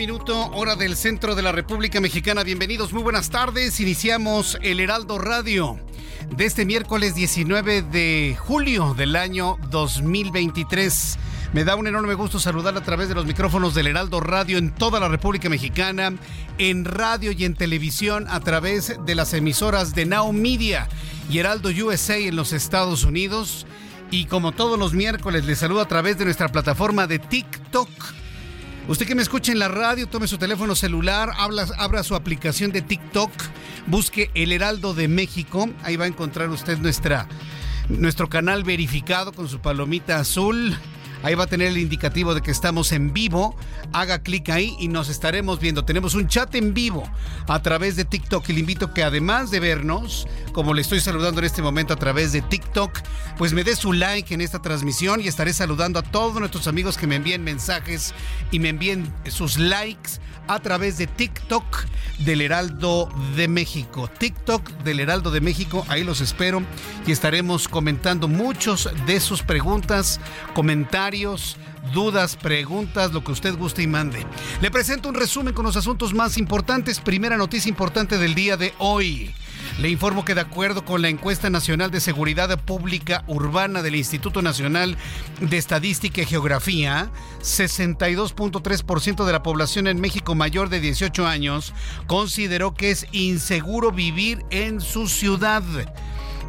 Minuto, hora del centro de la República Mexicana. Bienvenidos, muy buenas tardes. Iniciamos el Heraldo Radio de este miércoles 19 de julio del año 2023. Me da un enorme gusto saludar a través de los micrófonos del Heraldo Radio en toda la República Mexicana, en radio y en televisión a través de las emisoras de Now Media y Heraldo USA en los Estados Unidos. Y como todos los miércoles, les saludo a través de nuestra plataforma de TikTok Usted que me escuche en la radio, tome su teléfono celular, habla, abra su aplicación de TikTok, busque El Heraldo de México. Ahí va a encontrar usted nuestra, nuestro canal verificado con su palomita azul. Ahí va a tener el indicativo de que estamos en vivo. Haga clic ahí y nos estaremos viendo. Tenemos un chat en vivo a través de TikTok y le invito que además de vernos, como le estoy saludando en este momento a través de TikTok, pues me dé su like en esta transmisión y estaré saludando a todos nuestros amigos que me envíen mensajes y me envíen sus likes a través de TikTok del Heraldo de México. TikTok del Heraldo de México, ahí los espero y estaremos comentando muchos de sus preguntas, comentarios, dudas, preguntas, lo que usted guste y mande. Le presento un resumen con los asuntos más importantes. Primera noticia importante del día de hoy. Le informo que de acuerdo con la encuesta nacional de seguridad pública urbana del Instituto Nacional de Estadística y Geografía, 62.3% de la población en México mayor de 18 años consideró que es inseguro vivir en su ciudad.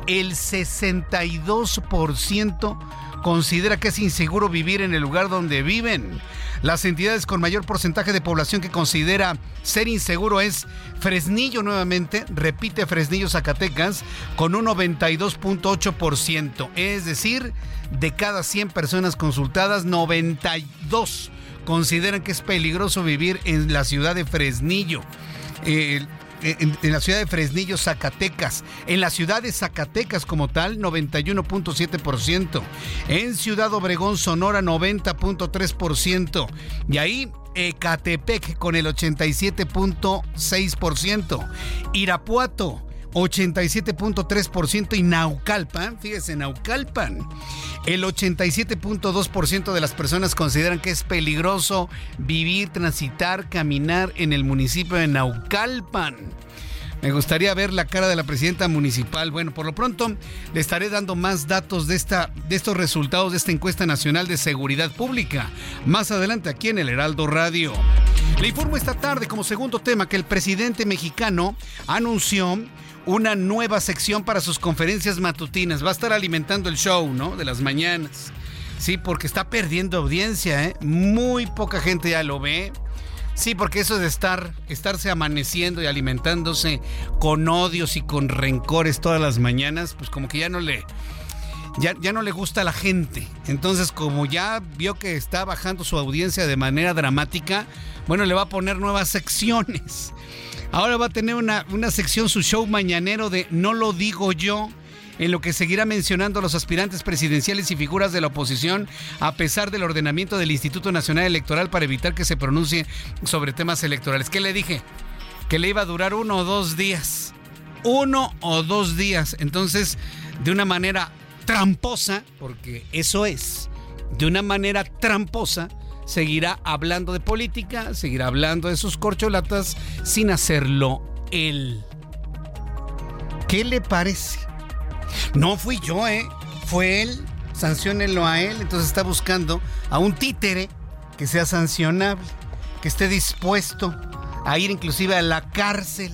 El 62% considera que es inseguro vivir en el lugar donde viven. Las entidades con mayor porcentaje de población que considera ser inseguro es Fresnillo nuevamente, repite Fresnillo Zacatecas, con un 92.8%. Es decir, de cada 100 personas consultadas, 92 consideran que es peligroso vivir en la ciudad de Fresnillo. En, la ciudad de Fresnillo, Zacatecas. En la ciudad de Zacatecas como tal, 91.7%. En Ciudad Obregón, Sonora, 90.3%. Y ahí Ecatepec con el 87.6%. Irapuato 87.3% y Naucalpan, fíjese, Naucalpan, el 87.2% de las personas consideran que es peligroso vivir, transitar, caminar en el municipio de Naucalpan. Me gustaría ver la cara de la presidenta municipal. Bueno, por lo pronto le estaré dando más datos de, esta, de estos resultados de esta encuesta nacional de seguridad pública. Más adelante aquí en el Heraldo Radio. Le informo esta tarde como segundo tema que el presidente mexicano anunció una nueva sección para sus conferencias matutinas. Va a estar alimentando el show, ¿no? De las mañanas. Sí, porque está perdiendo audiencia, ¿eh? Muy poca gente ya lo ve. Sí, porque eso de estar, estarse amaneciendo y alimentándose con odios y con rencores todas las mañanas, pues como que ya no le, ya, ya, no le gusta a la gente. Entonces, como ya vio que está bajando su audiencia de manera dramática, bueno, le va a poner nuevas secciones. Ahora va a tener una, una sección, su show mañanero de No lo digo yo en lo que seguirá mencionando a los aspirantes presidenciales y figuras de la oposición, a pesar del ordenamiento del Instituto Nacional Electoral para evitar que se pronuncie sobre temas electorales. ¿Qué le dije? Que le iba a durar uno o dos días. uno o dos días. Entonces, de una manera tramposa, porque eso es, de una manera tramposa, seguirá hablando de política, seguirá hablando de sus corcholatas sin hacerlo él. ¿Qué le parece? No fui yo, ¿eh? Fue él. Sanciónenlo a él. Entonces está buscando a un títere que sea sancionable, que esté dispuesto a ir inclusive a la cárcel.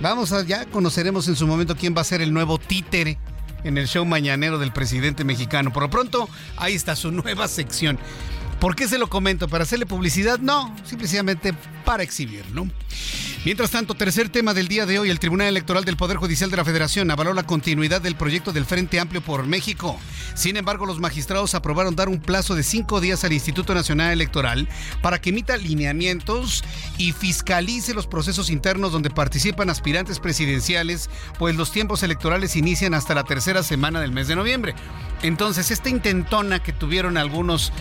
Vamos allá, conoceremos en su momento quién va a ser el nuevo títere en el show mañanero del presidente mexicano. Por lo pronto, ahí está su nueva sección. ¿Por qué se lo comento? ¿Para hacerle publicidad? No, simplemente para exhibirlo. Mientras tanto, tercer tema del día de hoy, el Tribunal Electoral del Poder Judicial de la Federación avaló la continuidad del proyecto del Frente Amplio por México. Sin embargo, los magistrados aprobaron dar un plazo de cinco días al Instituto Nacional Electoral para que emita lineamientos y fiscalice los procesos internos donde participan aspirantes presidenciales, pues los tiempos electorales inician hasta la tercera semana del mes de noviembre. Entonces, esta intentona que tuvieron algunos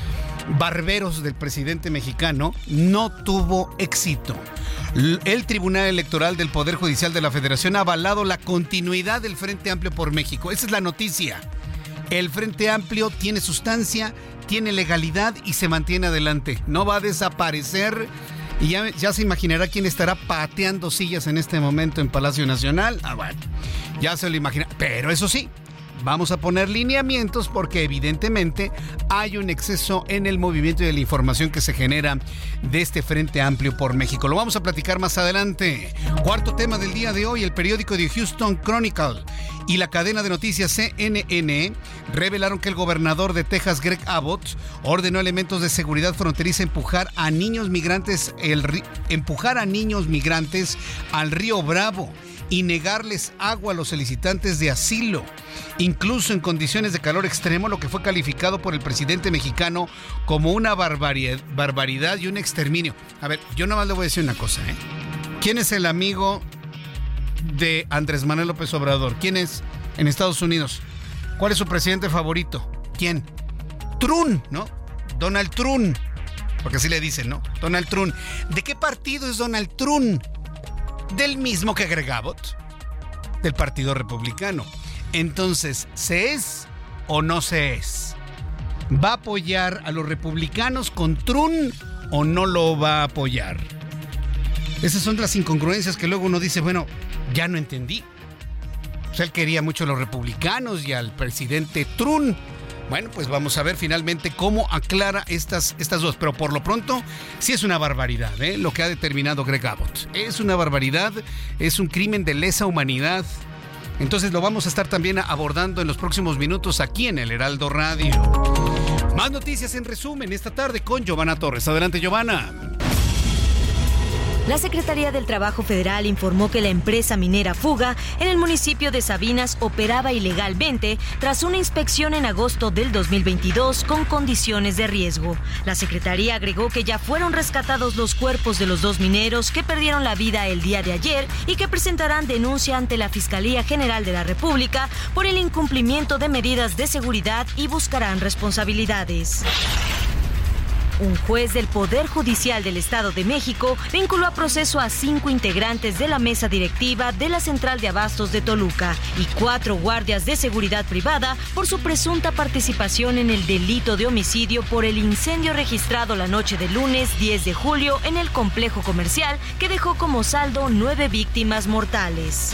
barberos del presidente mexicano no tuvo éxito. El Tribunal Electoral del Poder Judicial de la Federación ha avalado la continuidad del Frente Amplio por México. Esa es la noticia. El Frente Amplio tiene sustancia, tiene legalidad y se mantiene adelante. No va a desaparecer. Y ya, ya, se imaginará quién estará pateando sillas en este momento en Palacio Nacional. Ah, bueno, ya se lo imagina. Pero eso sí, Vamos a poner lineamientos porque evidentemente hay un exceso en el movimiento y de la información que se genera de este Frente Amplio por México. Lo vamos a platicar más adelante. Cuarto tema del día de hoy, el periódico de Houston Chronicle y la cadena de noticias CNN revelaron que el gobernador de Texas, Greg Abbott, ordenó elementos de seguridad fronteriza empujar a niños migrantes, empujar a niños migrantes al río Bravo y negarles agua a los solicitantes de asilo, incluso en condiciones de calor extremo, lo que fue calificado por el presidente mexicano como una barbaridad, y un exterminio. A ver, yo nada más le voy a decir una cosa, ¿eh? ¿Quién es el amigo de Andrés Manuel López Obrador? ¿Quién es en Estados Unidos? ¿Cuál es su presidente favorito? ¿Quién? Trump, ¿no? Donald Trump. Porque así le dicen, ¿no? Donald Trump. ¿De qué partido es Donald Trump? Del mismo que Greg del Partido Republicano. Entonces, ¿se es o no se es? ¿Va a apoyar a los republicanos con Trump o no lo va a apoyar? Esas son las incongruencias que luego uno dice, bueno, ya no entendí. O sea, él quería mucho a los republicanos y al presidente Trump. Bueno, pues vamos a ver finalmente cómo aclara estas, estas dos. Pero por lo pronto, sí es una barbaridad ¿eh? lo que ha determinado Greg Abbott. Es una barbaridad, es un crimen de lesa humanidad. Entonces lo vamos a estar también abordando en los próximos minutos aquí en el Heraldo Radio. Más noticias en resumen esta tarde con Giovanna Torres. Adelante, Giovanna. La Secretaría del Trabajo Federal informó que la empresa minera Fuga en el municipio de Sabinas operaba ilegalmente tras una inspección en agosto del 2022 con condiciones de riesgo. La Secretaría agregó que ya fueron rescatados los cuerpos de los dos mineros que perdieron la vida el día de ayer y que presentarán denuncia ante la Fiscalía General de la República por el incumplimiento de medidas de seguridad y buscarán responsabilidades. Un juez del Poder Judicial del Estado de México vinculó a proceso a cinco integrantes de la mesa directiva de la Central de Abastos de Toluca y cuatro guardias de seguridad privada por su presunta participación en el delito de homicidio por el incendio registrado la noche del lunes 10 de julio en el complejo comercial que dejó como saldo nueve víctimas mortales.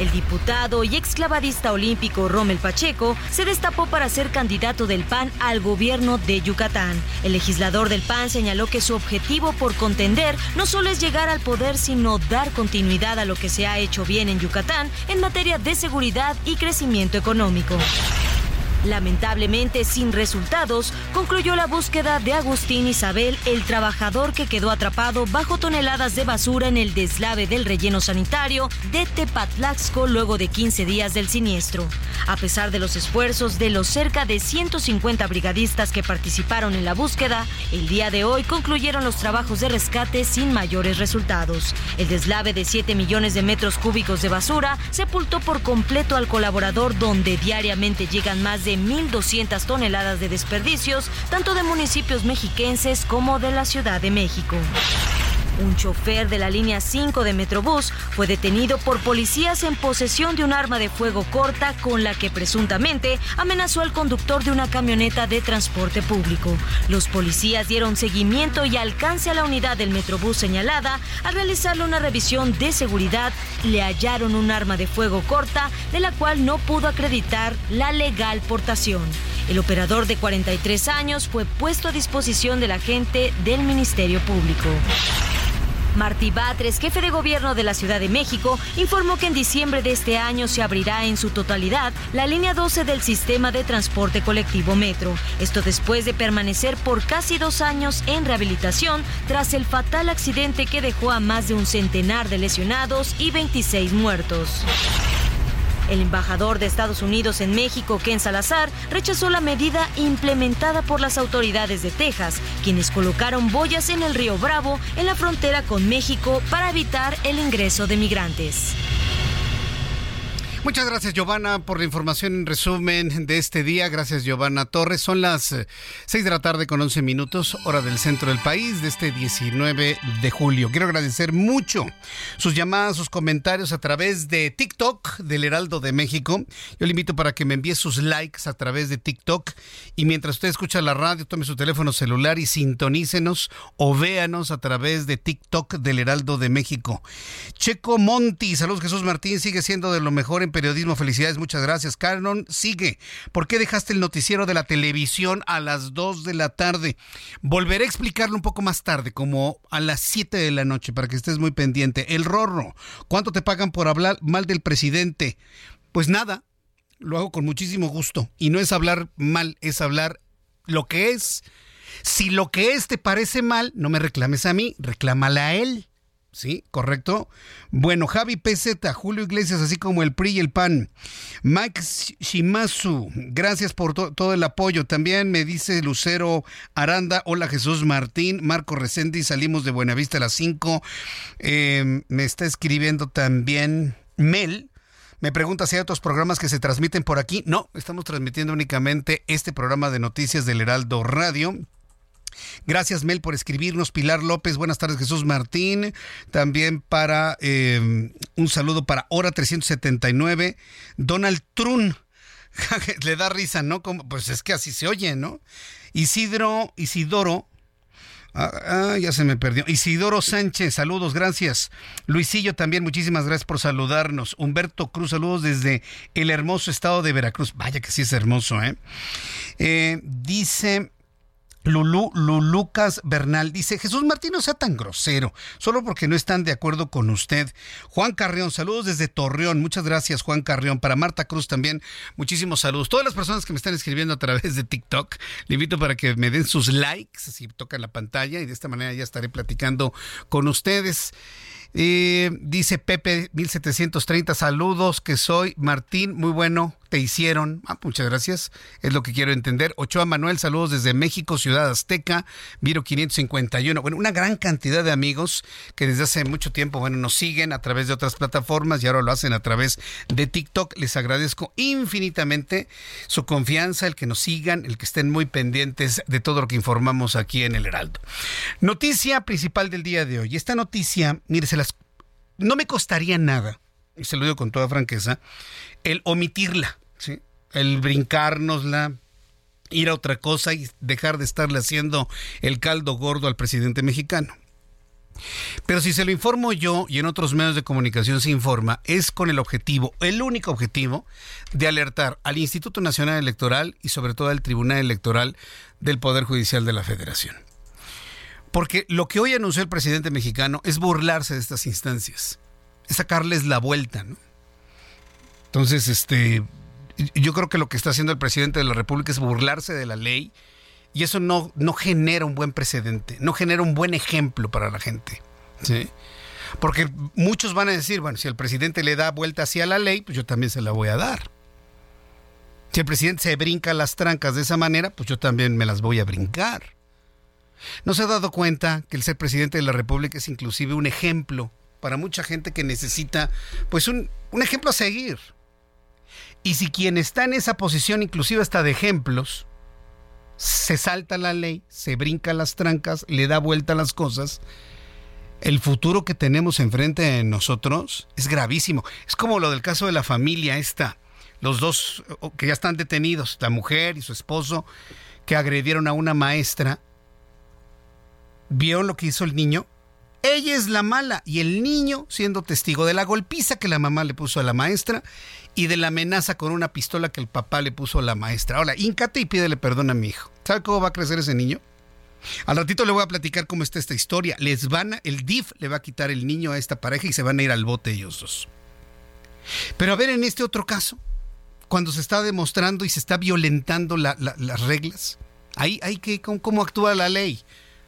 El diputado y exclavadista olímpico Rommel Pacheco se destapó para ser candidato del PAN al gobierno de Yucatán. El legislador del PAN señaló que su objetivo por contender no solo es llegar al poder, sino dar continuidad a lo que se ha hecho bien en Yucatán en materia de seguridad y crecimiento económico. Lamentablemente, sin resultados, concluyó la búsqueda de Agustín Isabel, el trabajador que quedó atrapado bajo toneladas de basura en el deslave del relleno sanitario de Tepatlaxco luego de 15 días del siniestro. A pesar de los esfuerzos de los cerca de 150 brigadistas que participaron en la búsqueda, el día de hoy concluyeron los trabajos de rescate sin mayores resultados. El deslave de 7 millones de metros cúbicos de basura sepultó por completo al colaborador donde diariamente llegan más de 1.200 toneladas de desperdicios, tanto de municipios mexiquenses como de la Ciudad de México. Un chofer de la línea 5 de Metrobús fue detenido por policías en posesión de un arma de fuego corta con la que presuntamente amenazó al conductor de una camioneta de transporte público. Los policías dieron seguimiento y alcance a la unidad del Metrobús señalada. Al realizarle una revisión de seguridad, le hallaron un arma de fuego corta de la cual no pudo acreditar la legal portación. El operador de 43 años fue puesto a disposición de la gente del Ministerio Público. Martí Batres, jefe de gobierno de la Ciudad de México, informó que en diciembre de este año se abrirá en su totalidad la línea 12 del sistema de transporte colectivo Metro. Esto después de permanecer por casi dos años en rehabilitación tras el fatal accidente que dejó a más de un centenar de lesionados y 26 muertos. El embajador de Estados Unidos en México, Ken Salazar, rechazó la medida implementada por las autoridades de Texas, quienes colocaron boyas en el río Bravo, en la frontera con México, para evitar el ingreso de migrantes. Muchas gracias, Giovanna, por la información en resumen de este día. Gracias, Giovanna Torres. Son las 6 eh, de la tarde con 11 minutos, hora del centro del país, de este 19 de julio. Quiero agradecer mucho sus llamadas, sus comentarios a través de TikTok del Heraldo de México. Yo le invito para que me envíe sus likes a través de TikTok y mientras usted escucha la radio, tome su teléfono celular y sintonícenos o véanos a través de TikTok del Heraldo de México. Checo Monti, saludos Jesús Martín, sigue siendo de lo mejor en periodismo. Felicidades, muchas gracias. Canon, sigue. ¿Por qué dejaste el noticiero de la televisión a las 2 de la tarde? Volveré a explicarlo un poco más tarde, como a las 7 de la noche, para que estés muy pendiente. El rorro, ¿cuánto te pagan por hablar mal del presidente? Pues nada, lo hago con muchísimo gusto. Y no es hablar mal, es hablar lo que es. Si lo que es te parece mal, no me reclames a mí, reclámala a él. Sí, correcto. Bueno, Javi PZ, Julio Iglesias, así como el PRI y el PAN. Mike Shimazu, gracias por todo el apoyo. También me dice Lucero Aranda, hola Jesús Martín, Marco Resendi, salimos de Buenavista a las 5. Em, me está escribiendo también Mel. Me pregunta si hay otros programas que se transmiten por aquí. No, estamos transmitiendo únicamente este programa de noticias del Heraldo Radio. Gracias, Mel, por escribirnos. Pilar López, buenas tardes, Jesús Martín. También para em, un saludo para Hora 379. Donald Trun. Le da risa, ¿no? pues es que así se oye, ¿no? Isidro, Isidoro. Ah, ah, ya se me perdió. Isidoro Sánchez, saludos, gracias. Luisillo también, muchísimas gracias por saludarnos. Humberto Cruz, saludos desde el hermoso estado de Veracruz. Vaya que sí es hermoso, ¿eh? eh dice Lulú, Lulucas Bernal dice, Jesús Martín no sea tan grosero, solo porque no están de acuerdo con usted. Juan Carrión, saludos desde Torreón, muchas gracias Juan Carrión. Para Marta Cruz también, muchísimos saludos. Todas las personas que me están escribiendo a través de TikTok, le invito para que me den sus likes, así tocan la pantalla y de esta manera ya estaré platicando con ustedes. Eh, dice Pepe 1730, saludos, que soy Martín, muy bueno, te hicieron. Ah, muchas gracias, es lo que quiero entender. Ochoa Manuel, saludos desde México, Ciudad Azteca, Viro 551. Bueno, una gran cantidad de amigos que desde hace mucho tiempo, bueno, nos siguen a través de otras plataformas y ahora lo hacen a través de TikTok. Les agradezco infinitamente su confianza, el que nos sigan, el que estén muy pendientes de todo lo que informamos aquí en el Heraldo. Noticia principal del día de hoy. Esta noticia, mire, se las, no me costaría nada, y se lo digo con toda franqueza, el omitirla el brincárnosla, ir a otra cosa y dejar de estarle haciendo el caldo gordo al presidente mexicano. Pero si se lo informo yo y en otros medios de comunicación se informa, es con el objetivo, el único objetivo, de alertar al Instituto Nacional Electoral y sobre todo al Tribunal Electoral del Poder Judicial de la Federación. Porque lo que hoy anunció el presidente mexicano es burlarse de estas instancias, es sacarles la vuelta, ¿no? Entonces, este, yo creo que lo que está haciendo el presidente de la República es burlarse de la ley y eso no, no genera un buen precedente, no genera un buen ejemplo para la gente. ¿sí? Porque muchos van a decir, bueno, si el presidente le da vuelta hacia la ley, pues yo también se la voy a dar. Si el presidente se brinca las trancas de esa manera, pues yo también me las voy a brincar. ¿No se ha dado cuenta que el ser presidente de la República es inclusive un ejemplo para mucha gente que necesita, pues un, ejemplo a seguir? Y si quien está en esa posición, inclusive hasta de ejemplos, se salta la ley, se brinca las trancas, le da vuelta a las cosas, el futuro que tenemos enfrente de nosotros es gravísimo. Es como lo del caso de la familia esta, los dos que ya están detenidos, la mujer y su esposo, que agredieron a una maestra. ¿Vieron lo que hizo el niño? Ella es la mala y el niño siendo testigo de la golpiza que la mamá le puso a la maestra y de la amenaza con una pistola que el papá le puso a la maestra. Ahora, íncate y pídele perdón a mi hijo. ¿Sabe cómo va a crecer ese niño? Al ratito le voy a platicar cómo está esta historia. Les van a, el DIF le va a quitar el niño a esta pareja y se van a ir al bote ellos dos. Pero a ver, en este otro caso, cuando se está demostrando y se está violentando las reglas, ahí hay que, ¿cómo, ¿cómo actúa la ley?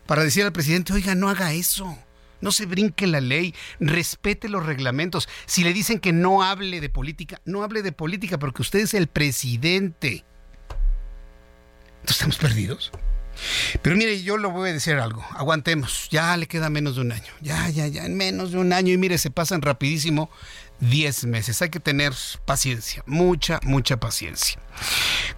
Para decir al presidente, oiga, no haga eso. No se brinque la ley, respete los reglamentos. Si le dicen que no hable de política, no hable de política porque usted es el presidente. Entonces estamos perdidos. Pero mire, yo le voy a decir algo. Aguantemos. Ya le queda menos de un año. Ya, ya, ya, en menos de un año. Y mire, se pasan rapidísimo 10 meses. Hay que tener paciencia. Mucha, mucha paciencia.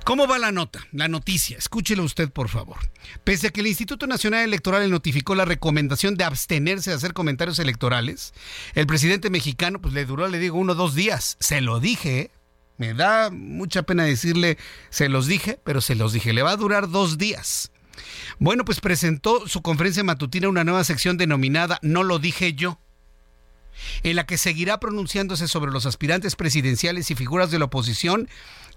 ¿Cómo va la nota? La noticia. Escúchelo usted, por favor. Pese a que el Instituto Nacional Electoral le notificó la recomendación de abstenerse de hacer comentarios electorales, el presidente mexicano, pues le duró, le digo, uno o dos días. Se lo dije, ¿eh? Me da mucha pena decirle, se los dije, pero se los dije. Le va a durar dos días. Bueno, pues presentó su conferencia matutina una nueva sección denominada No lo dije yo, en la que seguirá pronunciándose sobre los aspirantes presidenciales y figuras de la oposición,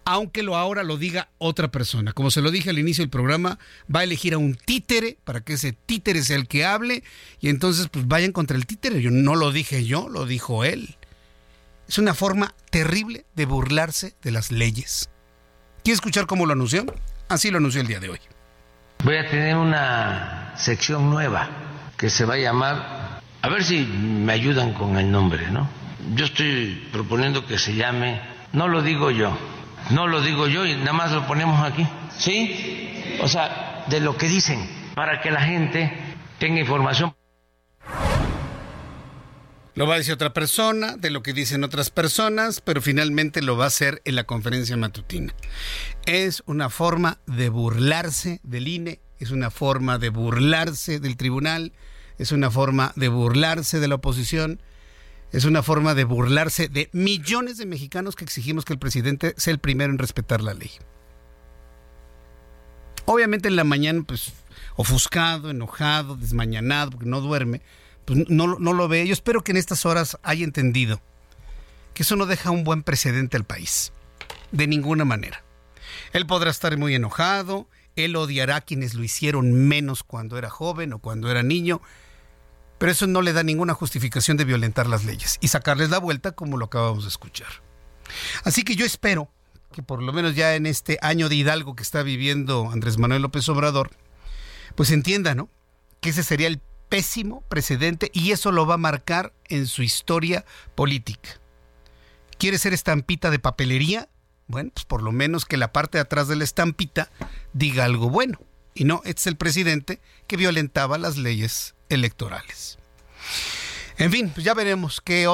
aunque lo ahora lo diga otra persona. Como se lo dije al inicio del programa, va a elegir a un títere para que ese títere sea el que hable y entonces pues vayan contra el títere. Yo no lo dije yo, lo dijo él. Es una forma terrible de burlarse de las leyes. ¿Quiere escuchar cómo lo anunció? Así lo anunció el día de hoy. Voy a tener una sección nueva que se va a llamar, a ver si me ayudan con el nombre, ¿no? Yo estoy proponiendo que se llame, no lo digo yo, no lo digo yo y nada más lo ponemos aquí, ¿sí? O sea, de lo que dicen, para que la gente tenga información. Lo va a decir otra persona, de lo que dicen otras personas, pero finalmente lo va a hacer en la conferencia matutina. Es una forma de burlarse del INE, es una forma de burlarse del tribunal, es una forma de burlarse de la oposición, es una forma de burlarse de millones de mexicanos que exigimos que el presidente sea el primero en respetar la ley. Obviamente en la mañana, pues, ofuscado, enojado, desmañanado, porque no duerme, pues no, no lo ve. Yo espero que en estas horas haya entendido que eso no deja un buen precedente al país. De ninguna manera. Él podrá estar muy enojado, él odiará a quienes lo hicieron menos cuando era joven o cuando era niño, pero eso no le da ninguna justificación de violentar las leyes y sacarles la vuelta como lo acabamos de escuchar. Así que yo espero que por lo menos ya en este año de Hidalgo que está viviendo Andrés Manuel López Obrador, pues entienda, ¿no? Que ese sería el pésimo precedente y eso lo va a marcar en su historia política. ¿Quiere ser estampita de papelería? Bueno, pues por lo menos que la parte de atrás de la estampita diga algo bueno. Y no, este es el presidente que violentaba las leyes electorales. En fin, pues ya veremos qué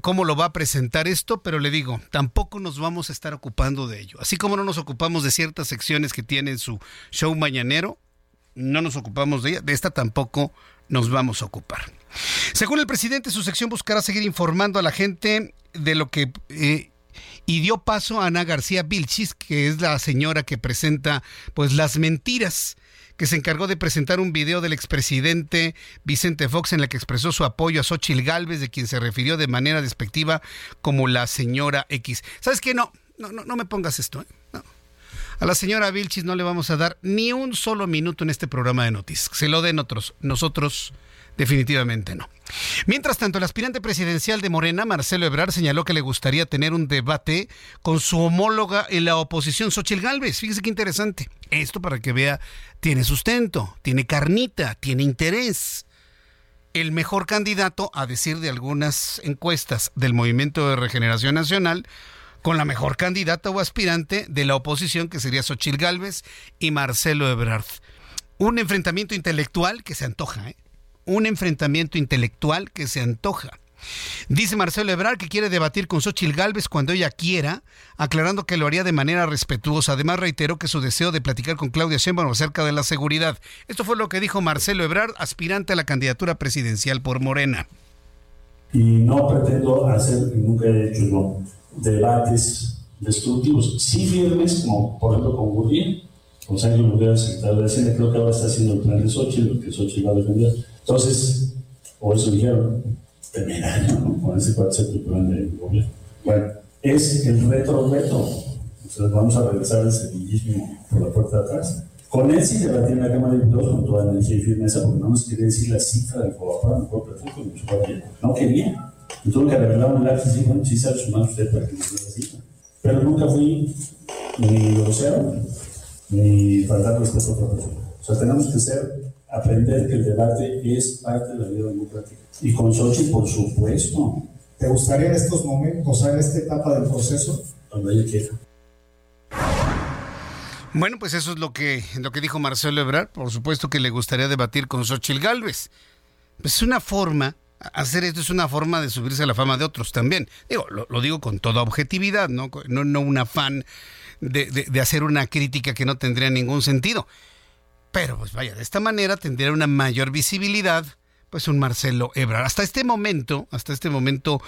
cómo lo va a presentar esto, pero le digo, tampoco nos vamos a estar ocupando de ello. Así como no nos ocupamos de ciertas secciones que tiene en su show mañanero, no nos ocupamos de ella, de esta tampoco nos vamos a ocupar. Según el presidente, su sección buscará seguir informando a la gente de lo que... Eh, y dio paso a Ana García Vilchis, que es la señora que presenta pues las mentiras que se encargó de presentar un video del expresidente Vicente Fox en el que expresó su apoyo a Xochil Gálvez, de quien se refirió de manera despectiva como la señora X. ¿Sabes qué? No, no, no, no me pongas esto. ¿eh? No. A la señora Vilchis no le vamos a dar ni un solo minuto en este programa de noticias. Se lo den otros. Nosotros definitivamente no. Mientras tanto, el aspirante presidencial de Morena, Marcelo Ebrard, señaló que le gustaría tener un debate con su homóloga en la oposición, Xochil Gálvez. Fíjese qué interesante. Esto para que vea, tiene sustento, tiene carnita, tiene interés. El mejor candidato, a decir de algunas encuestas del Movimiento de Regeneración Nacional, con la mejor candidata o aspirante de la oposición, que sería Xochil Gálvez y Marcelo Ebrard. Un enfrentamiento intelectual que se antoja, ¿eh? Un enfrentamiento intelectual que se antoja. Dice Marcelo Ebrard que quiere debatir con Xochil Gálvez cuando ella quiera, aclarando que lo haría de manera respetuosa. Además, reiteró que su deseo de platicar con Claudia Sheinbaum acerca de la seguridad. Esto fue lo que dijo Marcelo Ebrard, aspirante a la candidatura presidencial por Morena. Y no pretendo hacer, nunca he hecho debates destructivos, sí firmes, como por ejemplo con Gurría, con Sánchez Gurría, secretario de Hacienda, creo que ahora está haciendo el plan de Xochitl, que Xochitl va a defender. Entonces, o eso dijeron, temerario, ¿no? Con ese concepto plan de gobierno. Bueno, es el retro-reto. Entonces vamos a regresar al sevillismo por la puerta de atrás. Con él sí debatí en la Cámara de Diputados con toda energía y firmeza, porque no nos quería decir la cifra del Cobapar, mejor perfecto, no quería. Y tuve que revelar un lápiz y bueno, sí sabe sumar usted para que dé la cifra. Pero nunca fui ni grosero, ni para dar respuesta a otra persona. O sea, tenemos que ser, aprender que el debate es parte de la vida democrática. Y con Sochi, por supuesto. ¿Te gustaría en estos momentos, o sea, en esta etapa del proceso? Cuando ella quiera. Bueno, pues eso es lo que, lo que dijo Marcelo Ebrard. Por supuesto que le gustaría debatir con Xochil Gálvez. Pues es una forma, hacer esto es una forma de subirse a la fama de otros también. Digo, lo, digo con toda objetividad, no, no, no un afán de, hacer una crítica que no tendría ningún sentido. Pero pues vaya, de esta manera tendría una mayor visibilidad, pues un Marcelo Ebrard. Hasta este momento, hasta este momento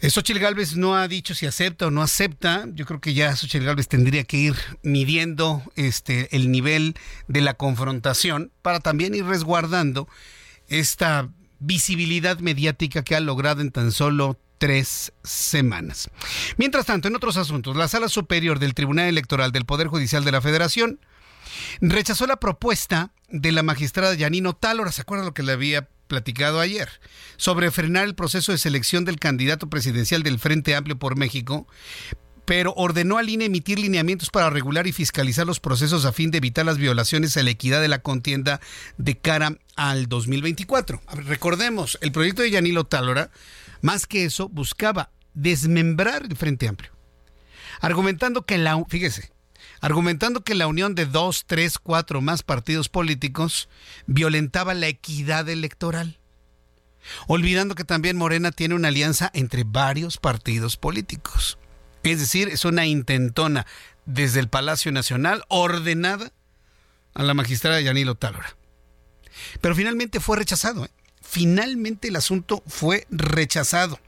eh, Xochitl Galvez no ha dicho si acepta o no acepta. Yo creo que ya Xochitl Galvez tendría que ir midiendo este, el nivel de la confrontación para también ir resguardando esta visibilidad mediática que ha logrado en tan solo tres semanas. Mientras tanto, en otros asuntos, la Sala Superior del Tribunal Electoral del Poder Judicial de la Federación rechazó la propuesta de la magistrada Yanino Talora. ¿Se acuerda lo que le había platicado ayer, sobre frenar el proceso de selección del candidato presidencial del Frente Amplio por México, pero ordenó al INE emitir lineamientos para regular y fiscalizar los procesos a fin de evitar las violaciones a la equidad de la contienda de cara al 2024. recordemos, el proyecto de Yanilo Tálora, más que eso, buscaba desmembrar el Frente Amplio, argumentando que la, fíjese, argumentando que la unión de dos, tres, cuatro más partidos políticos violentaba la equidad electoral, olvidando que también Morena tiene una alianza entre varios partidos políticos. Es decir, es una intentona desde el Palacio Nacional ordenada a la magistrada Yanilo Talora. Pero finalmente fue rechazado. ¿eh? Finalmente el asunto fue rechazado.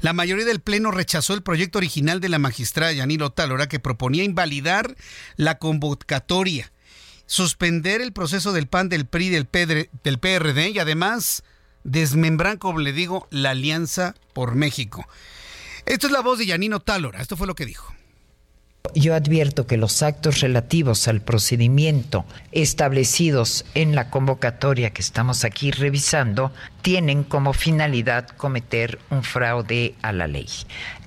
La mayoría del Pleno rechazó el proyecto original de la magistrada Yanilo Talora que proponía invalidar la convocatoria, suspender el proceso del PAN, del PRI, del, del PRD y además desmembrar, como le digo, la Alianza por México. Esto es la voz de Yanino Talora. Esto fue lo que dijo. Yo advierto que los actos relativos al procedimiento establecidos en la convocatoria que estamos aquí revisando tienen como finalidad cometer un fraude a la ley.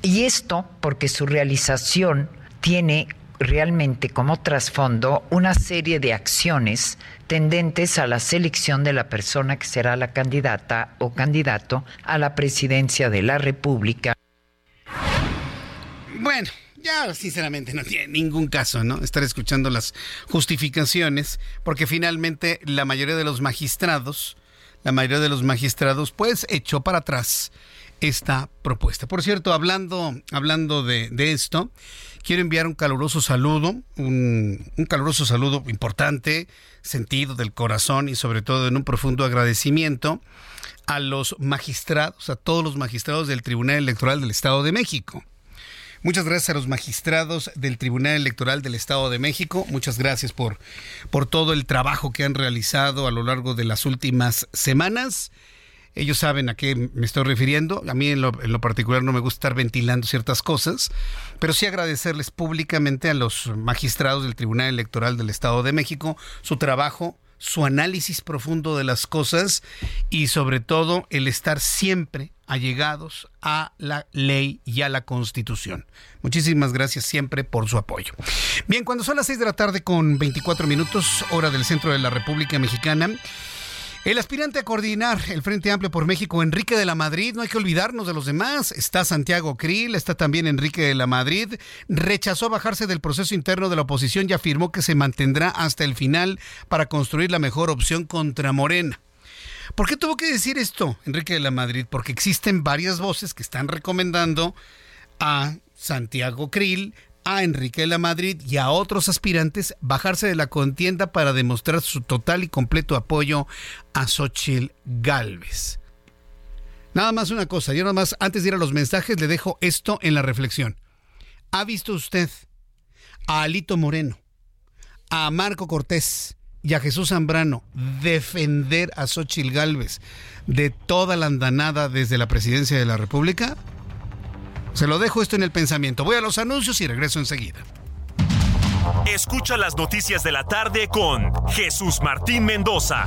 Y esto porque su realización tiene realmente como trasfondo una serie de acciones tendentes a la selección de la persona que será la candidata o candidato a la presidencia de la República. Bueno, ya sinceramente no tiene ningún caso, ¿no? Estar escuchando las justificaciones, porque finalmente la mayoría de los magistrados, la mayoría de los magistrados, pues echó para atrás esta propuesta. Por cierto, hablando, hablando de, esto, quiero enviar un caluroso saludo, un, un, caluroso saludo importante, sentido del corazón y sobre todo en un profundo agradecimiento a los magistrados, a todos los magistrados del Tribunal Electoral del Estado de México. Muchas gracias a los magistrados del Tribunal Electoral del Estado de México. Muchas gracias por, por todo el trabajo que han realizado a lo largo de las últimas semanas. Ellos saben a qué me estoy refiriendo. A mí en lo, en lo, particular no me gusta estar ventilando ciertas cosas, pero sí agradecerles públicamente a los magistrados del Tribunal Electoral del Estado de México su trabajo, su análisis profundo de las cosas y sobre todo el estar siempre allegados a la ley y a la constitución. Muchísimas gracias siempre por su apoyo. Bien, cuando son las 6 de la tarde con 24 minutos, hora del centro de la República Mexicana, el aspirante a coordinar el Frente Amplio por México, Enrique de la Madrid, no hay que olvidarnos de los demás. Está Santiago Krill, está también Enrique de la Madrid. Rechazó bajarse del proceso interno de la oposición y afirmó que se mantendrá hasta el final para construir la mejor opción contra Morena. ¿Por qué tuvo que decir esto, Enrique de la Madrid? Porque existen varias voces que están recomendando a Santiago Krill, a Enrique de la Madrid y a otros aspirantes bajarse de la contienda para demostrar su total y completo apoyo a Xochitl Galvez. Nada más una cosa, yo nada más antes de ir a los mensajes le dejo esto en la reflexión. ¿Ha visto usted a Alito Moreno, a Marco Cortés y a Jesús Zambrano defender a Xochitl Galvez de toda la andanada desde la presidencia de la República? Se lo dejo esto en el pensamiento. Voy a los anuncios y regreso enseguida. Escucha las noticias de la tarde con Jesús Martín Mendoza.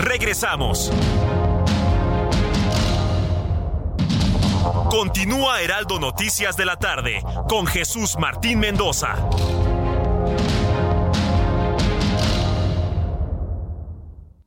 Regresamos. Continúa Heraldo Noticias de la tarde con Jesús Martín Mendoza.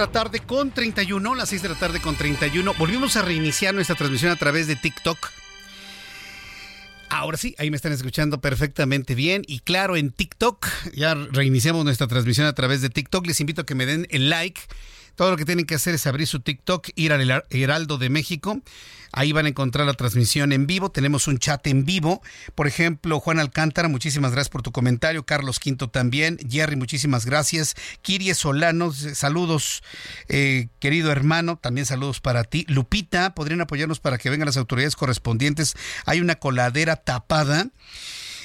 La tarde con 31, las 6 de la tarde con 31. Volvimos a reiniciar nuestra transmisión a través de TikTok. Ahora sí, ahí me están escuchando perfectamente bien. Y claro, en TikTok, ya reiniciamos nuestra transmisión a través de TikTok. Les invito a que me den el like todo lo que tienen que hacer es abrir su TikTok, ir al Heraldo de México. Ahí van a encontrar la transmisión en vivo. Tenemos un chat en vivo. Por ejemplo, Juan Alcántara, muchísimas gracias por tu comentario. Carlos Quinto también. Jerry, muchísimas gracias. Kirie Solano, saludos, eh, querido hermano. También saludos para ti. Lupita, podrían apoyarnos para que vengan las autoridades correspondientes. Hay una coladera tapada.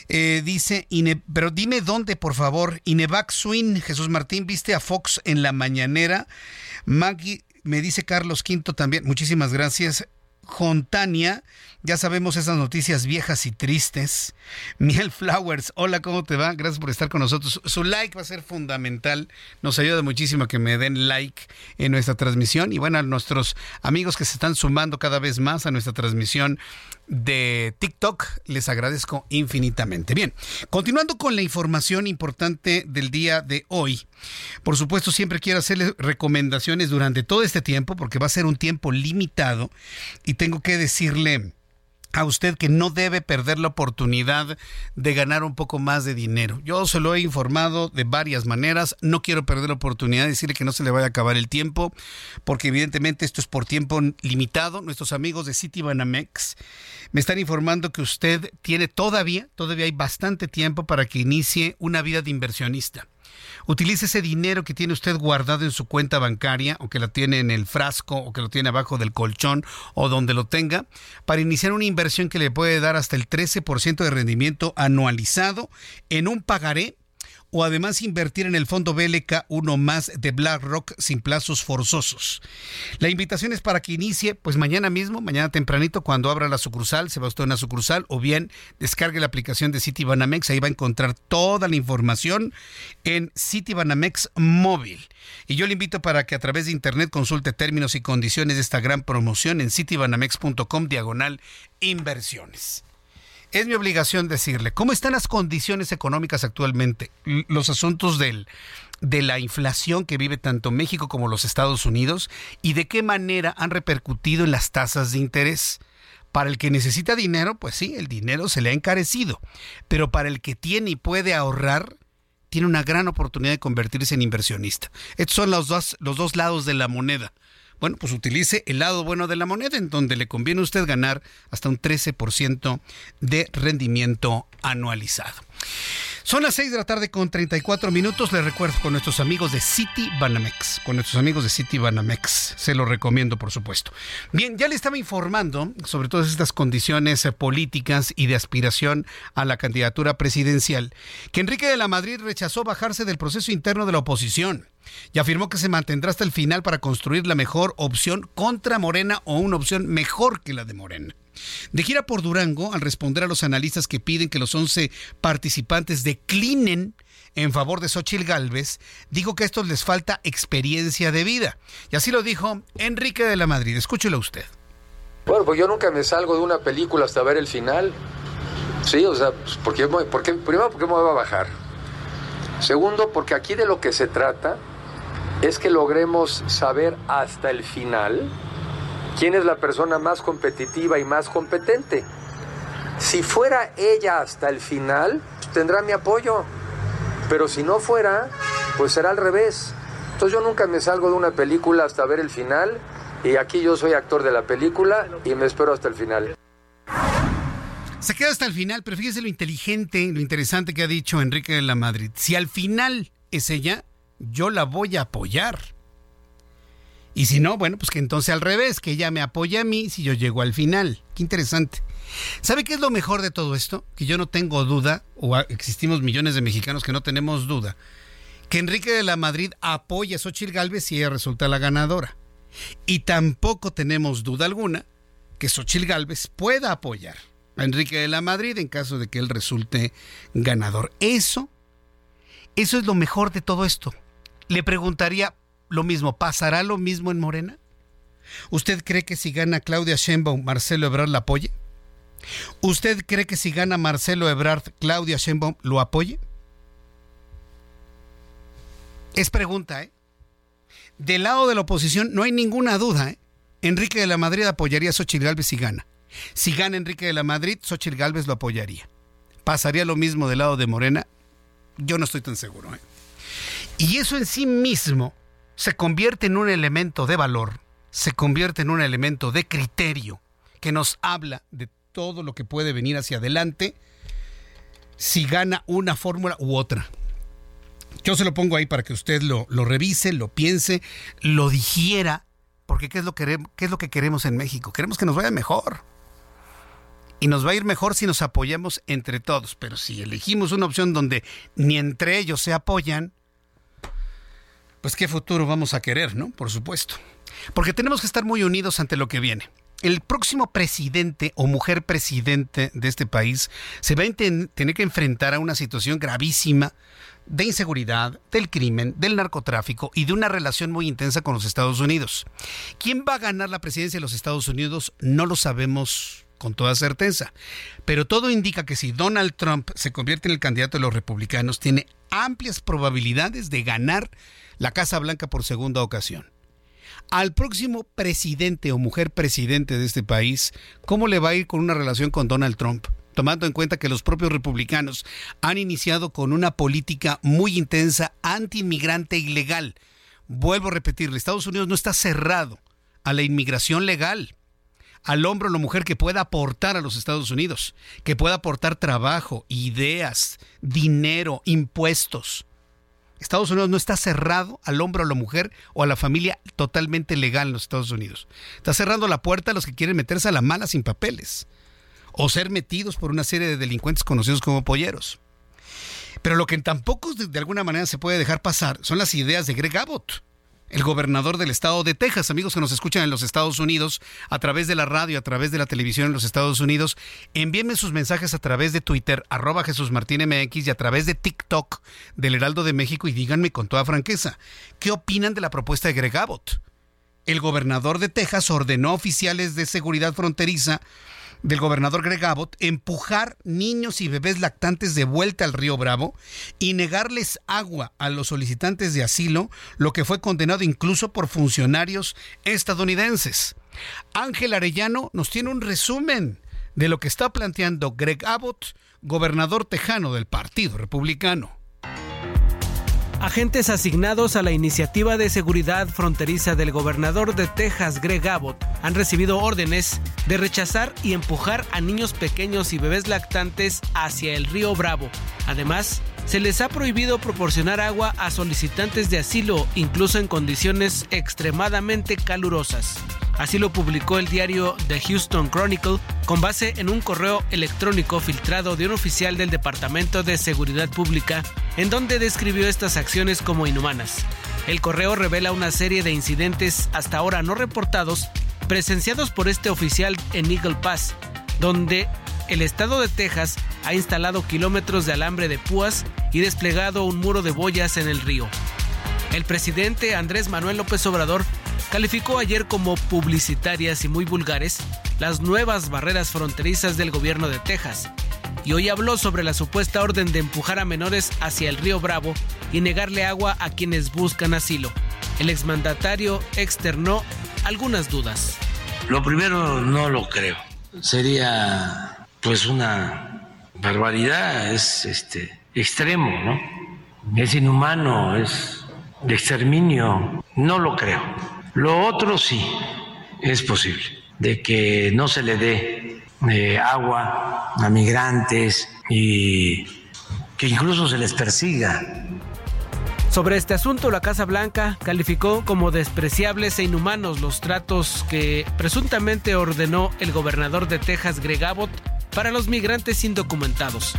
Eh, dice, pero dime dónde, por favor. Inevac Swin, Jesús Martín, viste a Fox en la mañanera. Maggie, me dice Carlos Quinto también. Muchísimas gracias. Jontania, ya sabemos esas noticias viejas y tristes. Miel Flowers, hola, ¿cómo te va? Gracias por estar con nosotros. Su like va a ser fundamental. Nos ayuda muchísimo que me den like en nuestra transmisión. Y bueno, a nuestros amigos que se están sumando cada vez más a nuestra transmisión de TikTok, les agradezco infinitamente. Bien, continuando con la información importante del día de hoy. Por supuesto, siempre quiero hacerles recomendaciones durante todo este tiempo porque va a ser un tiempo limitado y tengo que decirle a usted que no debe perder la oportunidad de ganar un poco más de dinero. Yo se lo he informado de varias maneras, no quiero perder la oportunidad de decirle que no se le vaya a acabar el tiempo, porque evidentemente esto es por tiempo limitado. Nuestros amigos de Citibanamex me están informando que usted tiene todavía, todavía hay bastante tiempo para que inicie una vida de inversionista. Utilice ese dinero que tiene usted guardado en su cuenta bancaria o que la tiene en el frasco o que lo tiene abajo del colchón o donde lo tenga para iniciar una inversión que le puede dar hasta el 13% de rendimiento anualizado en un pagaré o además invertir en el fondo BLK 1 más de BlackRock sin plazos forzosos. La invitación es para que inicie pues mañana mismo, mañana tempranito cuando abra la sucursal, se va usted a una sucursal o bien descargue la aplicación de Citibanamex, ahí va a encontrar toda la información en Citibanamex móvil. Y yo le invito para que a través de internet consulte términos y condiciones de esta gran promoción en citibanamex.com diagonal inversiones es mi obligación decirle, ¿cómo están las condiciones económicas actualmente? Los asuntos de la inflación que vive tanto México como los Estados Unidos y de qué manera han repercutido en las tasas de interés. Para el que necesita dinero, pues sí, el dinero se le ha encarecido, pero para el que tiene y puede ahorrar, tiene una gran oportunidad de convertirse en inversionista. Estos son los dos, los dos lados de la moneda. Bueno, pues utilice el lado bueno de la moneda, en donde le conviene a usted ganar hasta un 13% de rendimiento anualizado. Son las 6 de la tarde con 34 minutos. Les recuerdo con nuestros amigos de City Banamex. Con nuestros amigos de City Banamex. Se lo recomiendo, por supuesto. Bien, ya le estaba informando sobre todas estas condiciones eh, políticas y de aspiración a la candidatura presidencial, que Enrique de la Madrid rechazó bajarse del proceso interno de la oposición y afirmó que se mantendrá hasta el final para construir la mejor opción contra Morena o una opción mejor que la de Morena. De gira por Durango, al responder a los analistas que piden que los 11 participantes declinen en favor de Xochitl Galvez, dijo que a estos les falta experiencia de vida. Y así lo dijo Enrique de la Madrid. Escúchelo usted. Bueno, pues yo nunca me salgo de una película hasta ver el final. Sí, o sea, pues, porque, porque, primero porque me voy a bajar. Segundo, porque aquí de lo que se trata es que logremos saber hasta el final quién es la persona más competitiva y más competente. Si fuera ella hasta el final, tendrá mi apoyo. Pero si no fuera, pues será al revés. Entonces yo nunca me salgo de una película hasta ver el final y aquí yo soy actor de la película y me espero hasta el final. Se queda hasta el final, pero fíjese lo inteligente, lo interesante que ha dicho Enrique de la Madrid. Si al final es ella, yo la voy a apoyar. Y si no, bueno, pues que entonces al revés, que ella me apoya a mí si yo llego al final. Qué interesante. ¿Sabe qué es lo mejor de todo esto? Que yo no tengo duda, o existimos millones de mexicanos que no tenemos duda, que Enrique de la Madrid apoya a Xochitl Galvez si ella resulta la ganadora. Y tampoco tenemos duda alguna que Xochitl Galvez pueda apoyar a Enrique de la Madrid en caso de que él resulte ganador. Eso, eso es lo mejor de todo esto. Le preguntaría lo mismo, ¿pasará lo mismo en Morena? ¿Usted cree que si gana Claudia Sheinbaum, Marcelo Ebrard la apoye? ¿Usted cree que si gana Marcelo Ebrard, Claudia Sheinbaum lo apoye? Es pregunta, ¿eh? Del lado de la oposición no hay ninguna duda, ¿eh? Enrique de la Madrid apoyaría a Xochitl Gálvez si gana. Si gana Enrique de la Madrid, Xochitl Gálvez lo apoyaría. ¿Pasaría lo mismo del lado de Morena? Yo no estoy tan seguro. ¿eh? Y eso en sí mismo se convierte en un elemento de valor, se convierte en un elemento de criterio que nos habla de todo lo que puede venir hacia adelante si gana una fórmula u otra. Yo se lo pongo ahí para que usted lo, revise, lo piense, lo digiera, porque ¿qué es, lo que, ¿qué es lo que queremos en México? Queremos que nos vaya mejor. Y nos va a ir mejor si nos apoyamos entre todos. Pero si elegimos una opción donde ni entre ellos se apoyan, pues qué futuro vamos a querer, ¿no? Por supuesto. Porque tenemos que estar muy unidos ante lo que viene. El próximo presidente o mujer presidente de este país se va a tener que enfrentar a una situación gravísima de inseguridad, del crimen, del narcotráfico y de una relación muy intensa con los Estados Unidos. ¿Quién va a ganar la presidencia de los Estados Unidos? No lo sabemos con toda certeza. Pero todo indica que si Donald Trump se convierte en el candidato de los republicanos, tiene amplias probabilidades de ganar la Casa Blanca por segunda ocasión. Al próximo presidente o mujer presidente de este país, ¿cómo le va a ir con una relación con Donald Trump? tomando en cuenta que los propios republicanos han iniciado con una política muy intensa anti-inmigrante ilegal. Vuelvo a repetirle, Estados Unidos no está cerrado a la inmigración legal, al hombre o la mujer que pueda aportar a los Estados Unidos, que pueda aportar trabajo, ideas, dinero, impuestos. Estados Unidos no está cerrado al hombre o la mujer o a la familia totalmente legal en los Estados Unidos. Está cerrando la puerta a los que quieren meterse a la mala sin papeles o ser metidos por una serie de delincuentes conocidos como polleros. Pero lo que tampoco de alguna manera se puede dejar pasar son las ideas de Greg Abbott, el gobernador del estado de Texas. Amigos que nos escuchan en los Estados Unidos, a través de la radio, a través de la televisión en los Estados Unidos, envíenme sus mensajes a través de Twitter, arroba Jesús Martín MX y a través de TikTok del Heraldo de México y díganme con toda franqueza, ¿qué opinan de la propuesta de Greg Abbott? El gobernador de Texas ordenó a oficiales de seguridad fronteriza del gobernador Greg Abbott empujar niños y bebés lactantes de vuelta al río Bravo y negarles agua a los solicitantes de asilo, lo que fue condenado incluso por funcionarios estadounidenses. Ángel Arellano nos tiene un resumen de lo que está planteando Greg Abbott, gobernador tejano del Partido Republicano. Agentes asignados a la iniciativa de seguridad fronteriza del gobernador de Texas, Greg Abbott, han recibido órdenes de rechazar y empujar a niños pequeños y bebés lactantes hacia el río Bravo. Además, se les ha prohibido proporcionar agua a solicitantes de asilo, incluso en condiciones extremadamente calurosas. Así lo publicó el diario The Houston Chronicle con base en un correo electrónico filtrado de un oficial del Departamento de Seguridad Pública, en donde describió estas acciones como inhumanas. El correo revela una serie de incidentes hasta ahora no reportados presenciados por este oficial en Eagle Pass, donde el estado de Texas ha instalado kilómetros de alambre de púas y desplegado un muro de boyas en el río. El presidente Andrés Manuel López Obrador calificó ayer como publicitarias y muy vulgares las nuevas barreras fronterizas del gobierno de Texas y hoy habló sobre la supuesta orden de empujar a menores hacia el río Bravo y negarle agua a quienes buscan asilo. El exmandatario externó algunas dudas. Lo primero no lo creo. Sería pues una barbaridad, es este extremo, ¿no? Es inhumano, es de exterminio, no lo creo. Lo otro sí es posible, de que no se le dé eh, agua a migrantes y que incluso se les persiga. Sobre este asunto, la Casa Blanca calificó como despreciables e inhumanos los tratos que presuntamente ordenó el gobernador de Texas, Greg Abbott, para los migrantes indocumentados.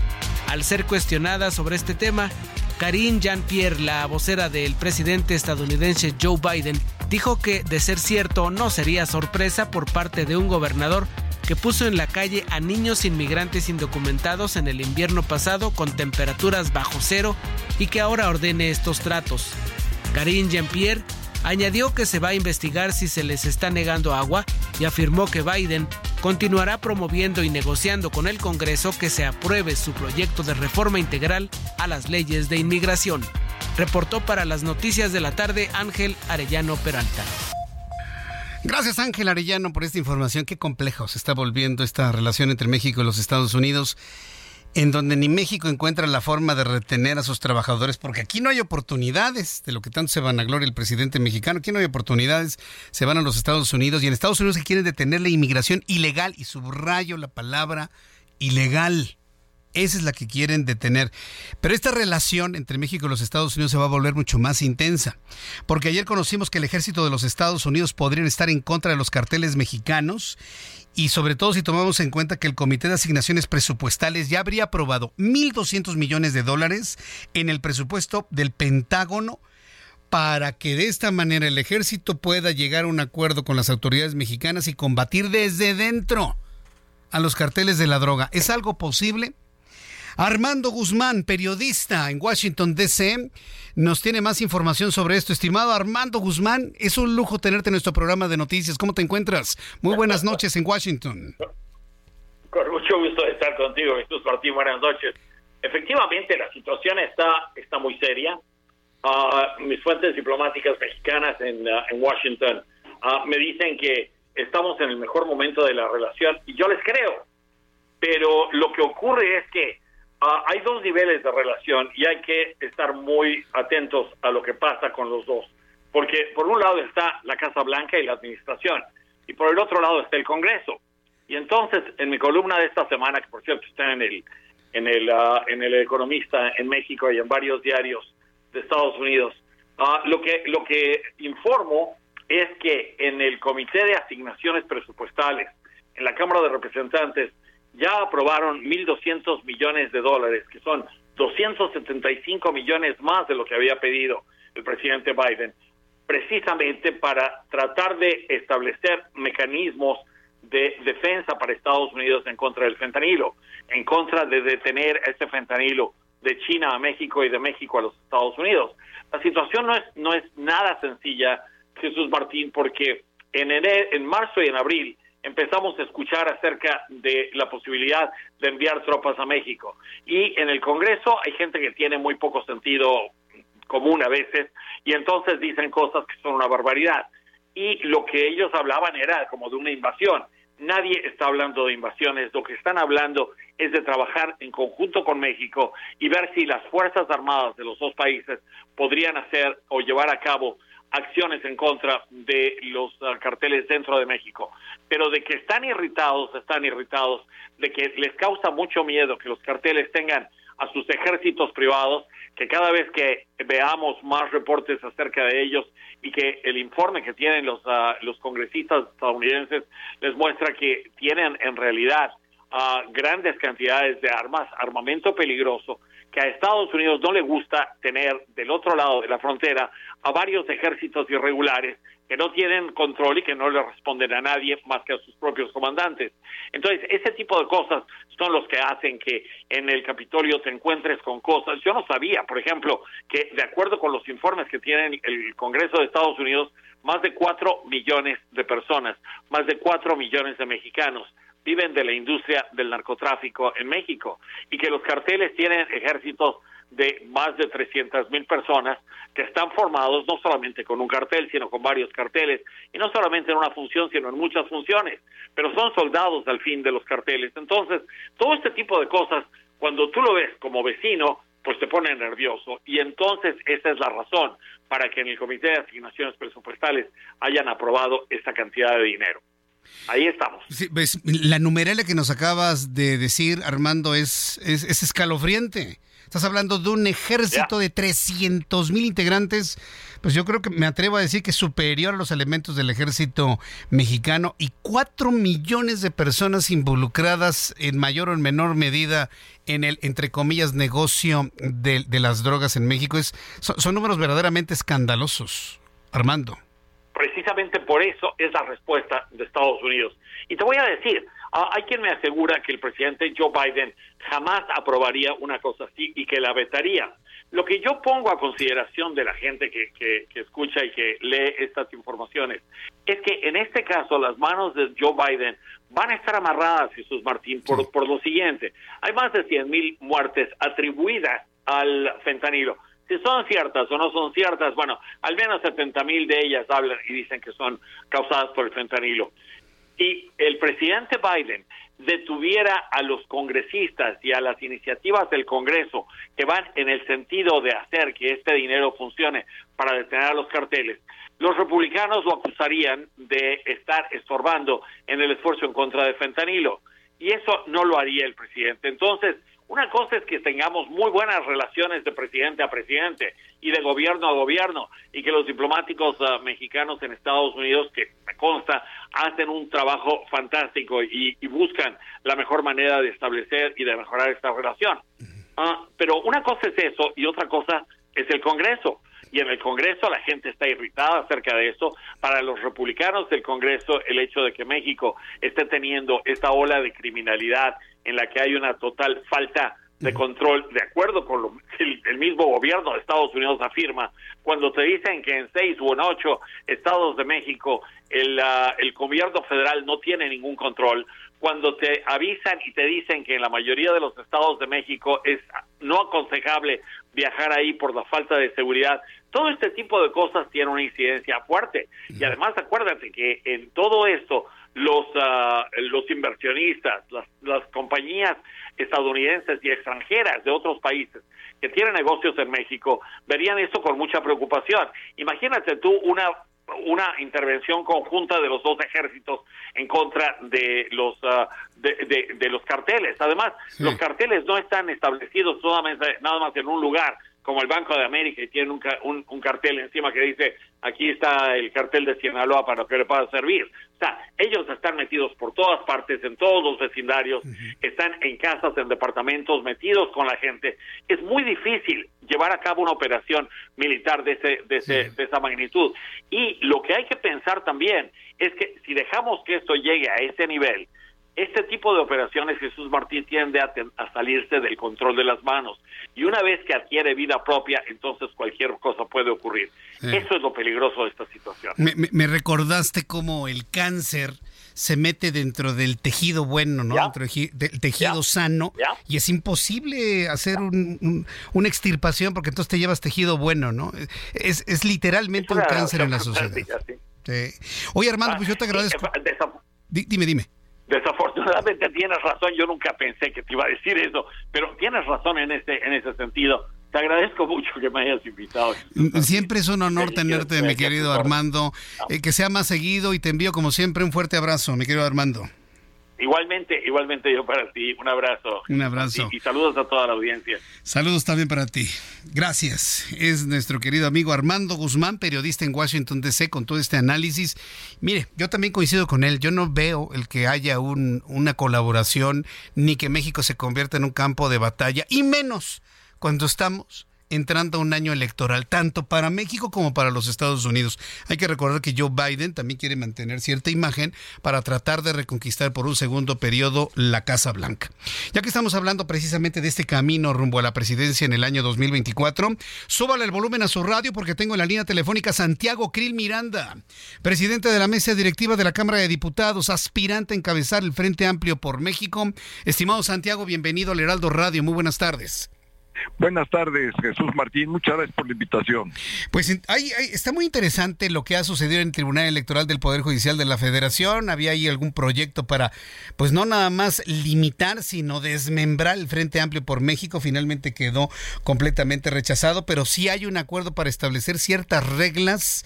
Al ser cuestionada sobre este tema, Karine Jean-Pierre, la vocera del presidente estadounidense Joe Biden, dijo que, de ser cierto, no sería sorpresa por parte de un gobernador que puso en la calle a niños inmigrantes indocumentados en el invierno pasado con temperaturas bajo cero y que ahora ordene estos tratos. Karine Jean-Pierre añadió que se va a investigar si se les está negando agua y afirmó que Biden continuará promoviendo y negociando con el Congreso que se apruebe su proyecto de reforma integral a las leyes de inmigración. Reportó para las noticias de la tarde Ángel Arellano Peralta. Gracias Ángel Arellano por esta información. Qué complejo se está volviendo esta relación entre México y los Estados Unidos en donde ni México encuentra la forma de retener a sus trabajadores, porque aquí no hay oportunidades, de lo que tanto se van a gloria el presidente mexicano, aquí no hay oportunidades, se van a los Estados Unidos y en Estados Unidos se quieren detener la inmigración ilegal, y subrayo la palabra ilegal. Esa es la que quieren detener. Pero esta relación entre México y los Estados Unidos se va a volver mucho más intensa. Porque ayer conocimos que el ejército de los Estados Unidos podrían estar en contra de los carteles mexicanos y sobre todo si tomamos en cuenta que el Comité de Asignaciones Presupuestales ya habría aprobado 1.200 millones de dólares en el presupuesto del Pentágono para que de esta manera el ejército pueda llegar a un acuerdo con las autoridades mexicanas y combatir desde dentro a los carteles de la droga. ¿Es algo posible? Armando Guzmán, periodista en Washington, D.C., nos tiene más información sobre esto. Estimado Armando Guzmán, es un lujo tenerte en nuestro programa de noticias. ¿Cómo te encuentras? Muy buenas noches en Washington. Con mucho gusto estar contigo, Jesús Martín. Buenas noches. Efectivamente, la situación está, está muy seria. Ah, mis fuentes diplomáticas mexicanas en, ah, Washington ah, me dicen que estamos en el mejor momento de la relación y yo les creo. Pero lo que ocurre es que Ah, hay dos niveles de relación y hay que estar muy atentos a lo que pasa con los dos. Porque por un lado está la Casa Blanca y la Administración, y por el otro lado está el Congreso. Y entonces, en mi columna de esta semana, que por cierto está en el, en el, ah, en el Economista en México y en varios diarios de Estados Unidos, ah, lo, que, lo que informo es que en el Comité de Asignaciones Presupuestales, en la Cámara de Representantes, ya aprobaron 1.200 millones de dólares, que son 275 millones más de lo que había pedido el presidente Biden, precisamente para tratar de establecer mecanismos de defensa para Estados Unidos en contra del fentanilo, en contra de detener este fentanilo de China a México y de México a los Estados Unidos. La situación no es no es nada sencilla, Jesús Martín, porque en en marzo y en abril empezamos a escuchar acerca de la posibilidad de enviar tropas a México. Y en el Congreso hay gente que tiene muy poco sentido común a veces y entonces dicen cosas que son una barbaridad. Y lo que ellos hablaban era como de una invasión. Nadie está hablando de invasiones, lo que están hablando es de trabajar en conjunto con México y ver si las Fuerzas Armadas de los dos países podrían hacer o llevar a cabo acciones en contra de los ah, carteles dentro de México, pero de que están irritados, están irritados, de que les causa mucho miedo que los carteles tengan a sus ejércitos privados, que cada vez que veamos más reportes acerca de ellos y que el informe que tienen los, ah, los congresistas estadounidenses les muestra que tienen en realidad uh, grandes cantidades de armas, armamento peligroso, que a Estados Unidos no le gusta tener del otro lado de la frontera a varios ejércitos irregulares que no tienen control y que no le responden a nadie más que a sus propios comandantes. Entonces, ese tipo de cosas son los que hacen que en el Capitolio te encuentres con cosas. Yo no sabía, por ejemplo, que de acuerdo con los informes que tiene el Congreso de Estados Unidos, más de cuatro millones de personas, más de cuatro millones de mexicanos viven de la industria del narcotráfico en México y que los carteles tienen ejércitos de más de 300 mil personas que están formados no solamente con un cartel, sino con varios carteles, y no solamente en una función, sino en muchas funciones, pero son soldados al fin de los carteles. Entonces, todo este tipo de cosas, cuando tú lo ves como vecino, pues te pone nervioso, y entonces esa es la razón para que en el Comité de Asignaciones Presupuestales hayan aprobado esta cantidad de dinero. Ahí estamos. la numeralia que nos acabas de decir, Armando, es, es, es escalofriante. Estás hablando de un ejército de 300 mil integrantes, pues yo creo que me atrevo a decir que es superior a los elementos del ejército mexicano y cuatro millones de personas involucradas en mayor o en menor medida en el, entre comillas, negocio de, las drogas en México. Es, son números verdaderamente escandalosos, Armando. Precisamente por eso es la respuesta de Estados Unidos. Y te voy a decir, hay quien me asegura que el presidente Joe Biden jamás aprobaría una cosa así y que la vetaría. Lo que yo pongo a consideración de la gente que, que, escucha y que lee estas informaciones es que en este caso las manos de Joe Biden van a estar amarradas, Jesús Martín, por, por lo siguiente. Hay más de 100 mil muertes atribuidas al fentanilo. Si son ciertas o no son ciertas, bueno, al menos 70 mil de ellas hablan y dicen que son causadas por el fentanilo si el presidente Biden detuviera a los congresistas y a las iniciativas del Congreso que van en el sentido de hacer que este dinero funcione para detener a los carteles, los republicanos lo acusarían de estar estorbando en el esfuerzo en contra de fentanilo. Y eso no lo haría el presidente. Entonces, una cosa es que tengamos muy buenas relaciones de presidente a presidente y de gobierno a gobierno y que los diplomáticos ah, mexicanos en Estados Unidos, que me consta, hacen un trabajo fantástico y, buscan la mejor manera de establecer y de mejorar esta relación. Ah, pero una cosa es eso y otra cosa es el Congreso. Y en el Congreso la gente está irritada acerca de eso. Para los republicanos del Congreso, el hecho de que México esté teniendo esta ola de criminalidad en la que hay una total falta de control, de acuerdo con lo que el, mismo gobierno de Estados Unidos afirma, cuando te dicen que en seis o en ocho estados de México el, ah, el gobierno federal no tiene ningún control, cuando te avisan y te dicen que en la mayoría de los estados de México es no aconsejable viajar ahí por la falta de seguridad, todo este tipo de cosas tiene una incidencia fuerte. Y además acuérdate que en todo esto los, ah, los inversionistas, las, las compañías estadounidenses y extranjeras de otros países que tienen negocios en México verían eso con mucha preocupación. Imagínate tú una una intervención conjunta de los dos ejércitos en contra de los ah, de, de, los carteles. Además, los carteles no están establecidos solamente nada más en un lugar, como el Banco de América y tiene un, un, cartel encima que dice aquí está el cartel de Sinaloa para que le pueda servir. O sea, ellos están metidos por todas partes, en todos los vecindarios, están en casas, en departamentos, metidos con la gente. Es muy difícil llevar a cabo una operación militar de, ese, de, ese, de esa magnitud. Y lo que hay que pensar también es que si dejamos que esto llegue a ese nivel, este tipo de operaciones, Jesús Martín, tiende a, salirse del control de las manos. Y una vez que adquiere vida propia, entonces cualquier cosa puede ocurrir. Eso es lo peligroso de esta situación. Me, recordaste cómo el cáncer se mete dentro del tejido bueno, ¿no? Dentro del tejido sano. Y es imposible hacer una extirpación porque entonces te llevas tejido bueno, ¿no? Es, es literalmente un cáncer en la sociedad. Oye, Armando, pues yo te ah, agradezco. Dime, dime. Desafortunadamente tienes razón, yo nunca pensé que te iba a decir eso, pero tienes razón en ese, en ese sentido. Te agradezco mucho que me hayas invitado. Siempre es un honor tenerte, mi querido Armando. Eh, que sea más seguido y te envío como siempre un fuerte abrazo, mi querido Armando. Igualmente, igualmente yo para ti. Un abrazo. Un abrazo. Y, saludos a toda la audiencia. Saludos también para ti. Gracias. Es nuestro querido amigo Armando Guzmán, periodista en Washington DC, con todo este análisis. Mire, yo también coincido con él. Yo no veo el que haya un, una colaboración ni que México se convierta en un campo de batalla, y menos cuando estamos entrando a un año electoral, tanto para México como para los Estados Unidos. Hay que recordar que Joe Biden también quiere mantener cierta imagen para tratar de reconquistar por un segundo periodo la Casa Blanca. Ya que estamos hablando precisamente de este camino rumbo a la presidencia en el año 2024, súbale el volumen a su radio porque tengo en la línea telefónica Santiago Krill Miranda, presidente de la mesa directiva de la Cámara de Diputados, aspirante a encabezar el Frente Amplio por México. Estimado Santiago, bienvenido al Heraldo Radio. Muy buenas tardes. Buenas tardes, Jesús Martín. Muchas gracias por la invitación. Pues está muy interesante lo que ha sucedido en el Tribunal Electoral del Poder Judicial de la Federación. Había ahí algún proyecto para, pues no nada más limitar, sino desmembrar el Frente Amplio por México. Finalmente quedó completamente rechazado, pero sí hay un acuerdo para establecer ciertas reglas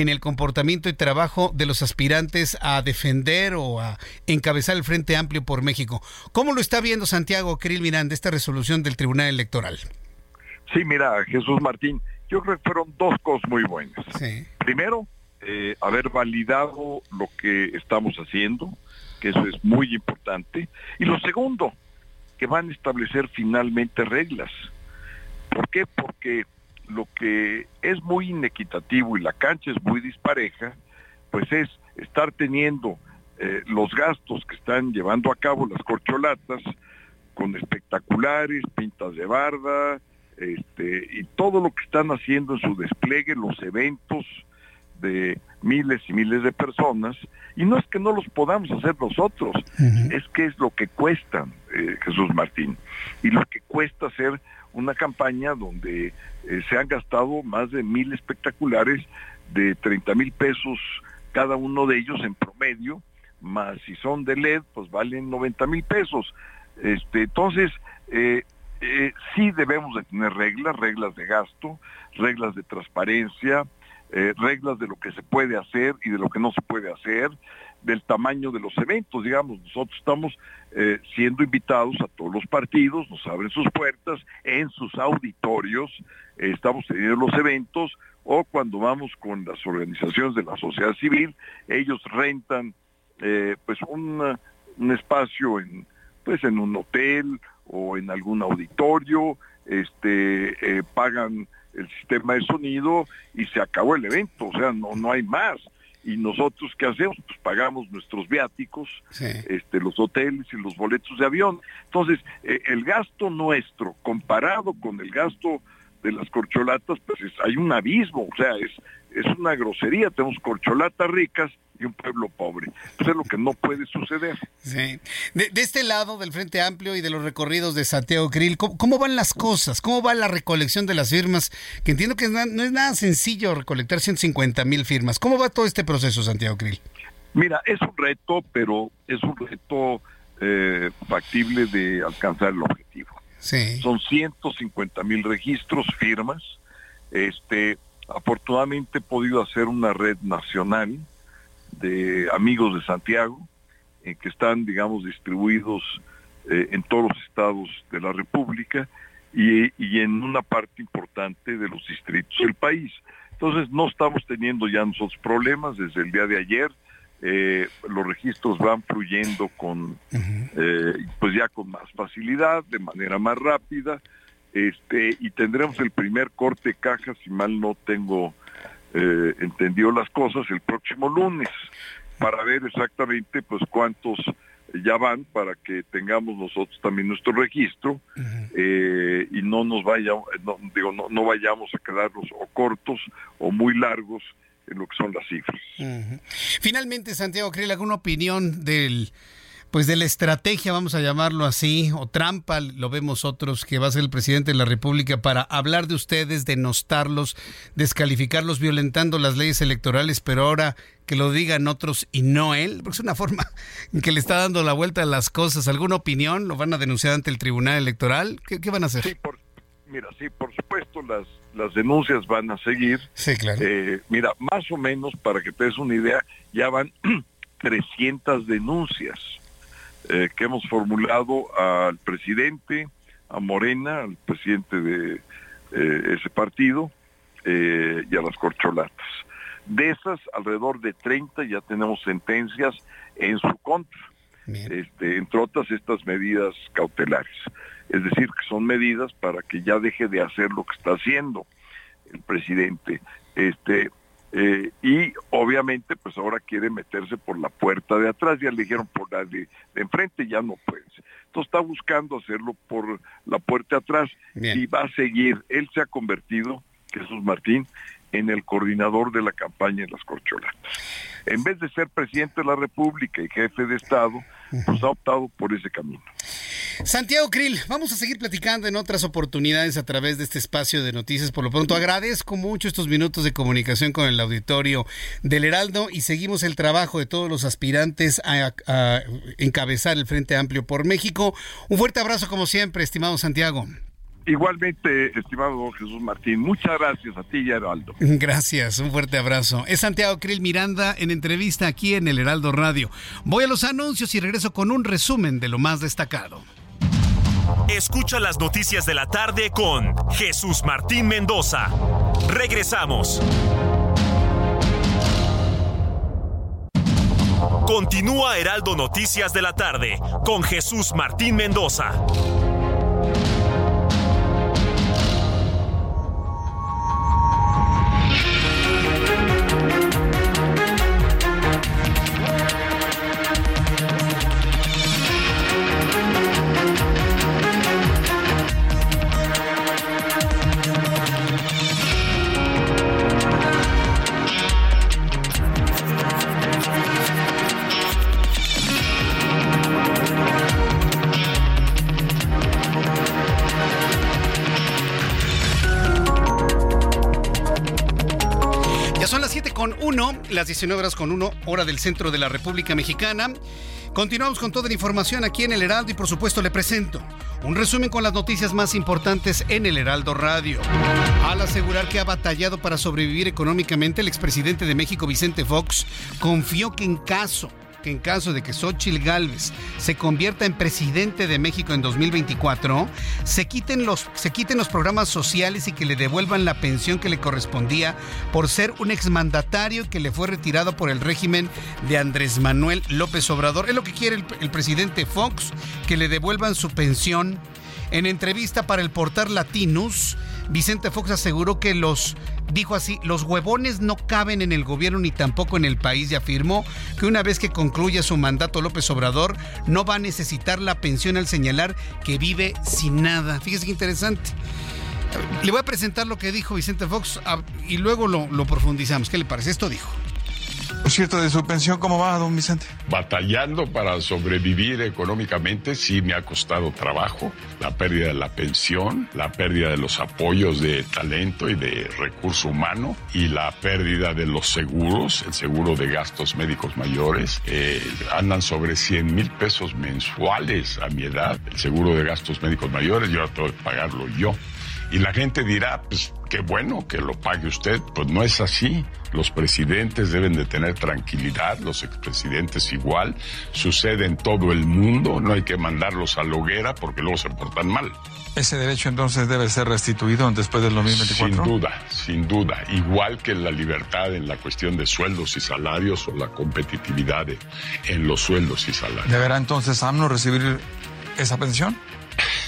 en el comportamiento y trabajo de los aspirantes a defender o a encabezar el Frente Amplio por México. ¿Cómo lo está viendo Santiago Krill Miranda esta resolución del Tribunal Electoral? Sí, mira, Jesús Martín, yo creo que fueron dos cosas muy buenas. Primero, eh, haber validado lo que estamos haciendo, que eso es muy importante. Y lo segundo, que van a establecer finalmente reglas. ¿Por qué? Porque lo que es muy inequitativo y la cancha es muy dispareja, pues es estar teniendo eh, los gastos que están llevando a cabo las corcholatas con espectaculares, pintas de barda, este, y todo lo que están haciendo en su despliegue, los eventos de miles y miles de personas, y no es que no los podamos hacer nosotros, es que es lo que cuesta, eh, Jesús Martín, y lo que cuesta hacer una campaña donde eh, se han gastado más de mil espectaculares de 30 mil pesos cada uno de ellos en promedio, más si son de LED, pues valen 90 mil pesos. Este, entonces, eh, eh, sí debemos de tener reglas, reglas de gasto, reglas de transparencia, reglas de lo que se puede hacer y de lo que no se puede hacer, del tamaño de los eventos. Digamos, nosotros estamos eh, siendo invitados a todos los partidos, nos abren sus puertas en sus auditorios, eh, estamos teniendo los eventos o cuando vamos con las organizaciones de la sociedad civil, ellos rentan eh, pues un, un espacio en pues en un hotel o en algún auditorio, este pagan el sistema de sonido y se acabó el evento, o sea, no, no hay más y nosotros qué hacemos pues pagamos nuestros viáticos este los hoteles y los boletos de avión. Entonces eh, el gasto nuestro comparado con el gasto de las corcholatas pues hay un abismo o sea es es una grosería tenemos corcholatas ricas y un pueblo pobre. Eso es lo que no puede suceder. Sí. De, este lado del Frente Amplio y de los recorridos de Santiago Krill, ¿cómo, van las cosas? ¿Cómo va la recolección de las firmas? Que entiendo que no es nada sencillo recolectar 150 mil firmas. ¿Cómo va todo este proceso, Santiago Krill? Mira, es un reto, pero es un reto eh, factible de alcanzar el objetivo. Sí. Son 150 mil registros, firmas. Este, afortunadamente he podido hacer una red nacional de amigos de Santiago, eh, que están, digamos, distribuidos eh, en todos los estados de la República y, en una parte importante de los distritos del país. Entonces no estamos teniendo ya nosotros problemas desde el día de ayer. Eh, los registros van fluyendo con, pues ya con más facilidad, de manera más rápida, este, y tendremos el primer corte de caja, si mal no tengo eh, entendió las cosas el próximo lunes para ver exactamente pues cuántos ya van para que tengamos nosotros también nuestro registro eh, y no nos vaya no, digo no, no vayamos a quedarnos o cortos o muy largos en lo que son las cifras. Finalmente, Santiago ¿cree ¿alguna opinión del pues de la estrategia, vamos a llamarlo así, o trampa, lo vemos otros, que va a ser el presidente de la República para hablar de ustedes, denostarlos, descalificarlos, violentando las leyes electorales, pero ahora que lo digan otros y no él, porque es una forma en que le está dando la vuelta a las cosas. ¿Alguna opinión? ¿Lo van a denunciar ante el Tribunal Electoral? ¿Qué, van a hacer? Sí, por, mira, sí, por supuesto, las, las denuncias van a seguir. Sí, claro. Eh, mira, más o menos, para que te des una idea, ya van 300 denuncias eh, que hemos formulado al presidente, a Morena, al presidente de eh, ese partido eh, y a las corcholatas. De esas, alrededor de 30 ya tenemos sentencias en su contra. este, entre otras estas medidas cautelares. Es decir, que son medidas para que ya deje de hacer lo que está haciendo el presidente. Este, eh, y obviamente pues ahora quiere meterse por la puerta de atrás, ya le dijeron por la de, enfrente, ya no puede. Entonces está buscando hacerlo por la puerta de atrás y va a seguir. Él se ha convertido, Jesús Martín, en el coordinador de la campaña en las corcholatas. En vez de ser presidente de la República y jefe de Estado, pues ha optado por ese camino. Santiago Krill, vamos a seguir platicando en otras oportunidades a través de este espacio de noticias. Por lo pronto, agradezco mucho estos minutos de comunicación con el auditorio del Heraldo y seguimos el trabajo de todos los aspirantes a, a encabezar el Frente Amplio por México. Un fuerte abrazo como siempre, estimado Santiago. Igualmente, estimado Jesús Martín, muchas gracias a ti y a Heraldo. Gracias, un fuerte abrazo. Es Santiago Krill Miranda en entrevista aquí en el Heraldo Radio. Voy a los anuncios y regreso con un resumen de lo más destacado. Escucha las noticias de la tarde con Jesús Martín Mendoza. Regresamos. Continúa Heraldo Noticias de la tarde con Jesús Martín Mendoza. Las 19 horas con 1, hora del centro de la República Mexicana. Continuamos con toda la información aquí en el Heraldo y por supuesto le presento un resumen con las noticias más importantes en el Heraldo Radio. Al asegurar que ha batallado para sobrevivir económicamente, el expresidente de México, Vicente Fox, confió que en caso que en caso de que Xochitl Gálvez se convierta en presidente de México en 2024, se quiten, los, se quiten los programas sociales y que le devuelvan la pensión que le correspondía por ser un exmandatario que le fue retirado por el régimen de Andrés Manuel López Obrador. Es lo que quiere el, el presidente Fox, que le devuelvan su pensión. En entrevista para el portal Latinus, Vicente Fox aseguró que los, dijo así, los huevones no caben en el gobierno ni tampoco en el país y afirmó que una vez que concluya su mandato López Obrador no va a necesitar la pensión al señalar que vive sin nada. Fíjese qué interesante. Le voy a presentar lo que dijo Vicente Fox ah, y luego lo, lo profundizamos. ¿Qué le parece? Esto dijo. Por cierto, de su pensión, ¿cómo va, don Vicente? Batallando para sobrevivir económicamente, sí me ha costado trabajo. La pérdida de la pensión, la pérdida de los apoyos de talento y de recurso humano y la pérdida de los seguros, el seguro de gastos médicos mayores. Eh, andan sobre 100 mil pesos mensuales a mi edad, el seguro de gastos médicos mayores, yo tengo que pagarlo yo. Y la gente dirá, pues qué bueno que lo pague usted. Pues no es así. Los presidentes deben de tener tranquilidad, los expresidentes igual. Sucede en todo el mundo, no hay que mandarlos a la hoguera porque luego se portan mal. ¿Ese derecho entonces debe ser restituido después del 2024? Sin duda, sin duda. Igual que la libertad en la cuestión de sueldos y salarios o la competitividad en los sueldos y salarios. ¿Deberá entonces AMNO recibir esa pensión?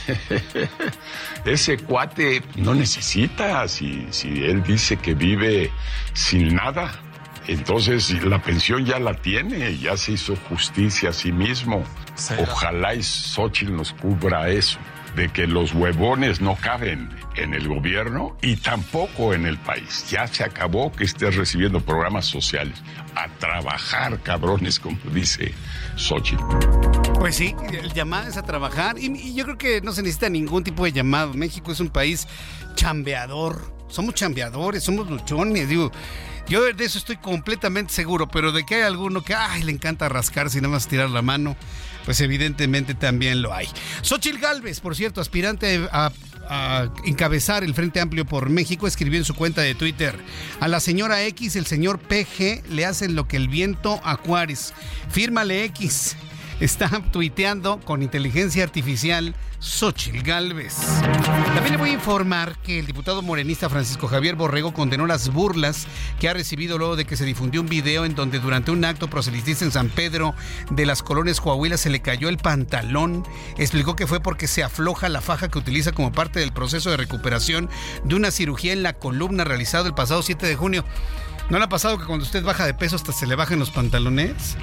Ese cuate no necesita, si, si él dice que vive sin nada, entonces la pensión ya la tiene, ya se hizo justicia a sí mismo. Ojalá y Xochitl nos cubra eso, de que los huevones no caben en el gobierno y tampoco en el país. Ya se acabó que estés recibiendo programas sociales. A trabajar, cabrones, como dice Xochitl. Pues sí, el llamado es a trabajar y, yo creo que no se necesita ningún tipo de llamado. México es un país chambeador. Somos chambeadores, somos luchones, digo. Yo de eso estoy completamente seguro, pero de que hay alguno que ay, le encanta rascarse y nada más tirar la mano, pues evidentemente también lo hay. Xochitl Galvez, por cierto, aspirante a a encabezar el Frente Amplio por México, escribió en su cuenta de Twitter, a la señora X, el señor PG, le hacen lo que el viento a Juárez. Fírmale X. está tuiteando con inteligencia artificial Xochil Gálvez. También le voy a informar que el diputado morenista Francisco Javier Borrego condenó las burlas que ha recibido luego de que se difundió un video en donde durante un acto proselitista en San Pedro de las colonias Coahuila se le cayó el pantalón. Explicó que fue porque se afloja la faja que utiliza como parte del proceso de recuperación de una cirugía en la columna realizado el pasado 7 de junio. ¿No le ha pasado que cuando usted baja de peso hasta se le bajen los pantalones?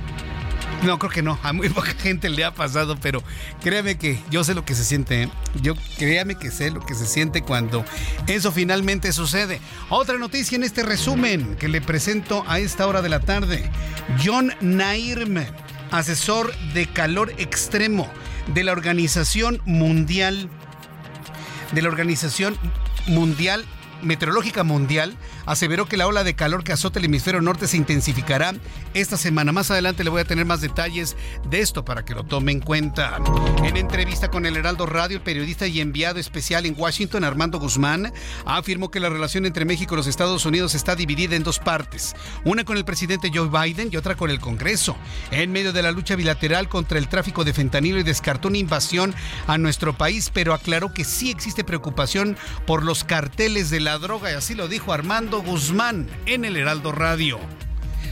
No, creo que no. A muy poca gente le ha pasado, pero créame que yo sé lo que se siente. ¿eh? Yo créame que sé lo que se siente cuando eso finalmente sucede. Otra noticia en este resumen que le presento a esta hora de la tarde. John Nairme, asesor de calor extremo de la Organización Mundial de la Organización Mundial Meteorológica Mundial aseveró que la ola de calor que azota el hemisferio norte se intensificará esta semana. Más adelante le voy a tener más detalles de esto para que lo tome en cuenta. En entrevista con el Heraldo Radio, el periodista y enviado especial en Washington, Armando Guzmán, afirmó que la relación entre México y los Estados Unidos está dividida en dos partes, una con el presidente Joe Biden y otra con el Congreso, en medio de la lucha bilateral contra el tráfico de fentanilo y descartó una invasión a nuestro país, pero aclaró que sí existe preocupación por los carteles de la droga y así lo dijo Armando Guzmán en el Heraldo Radio.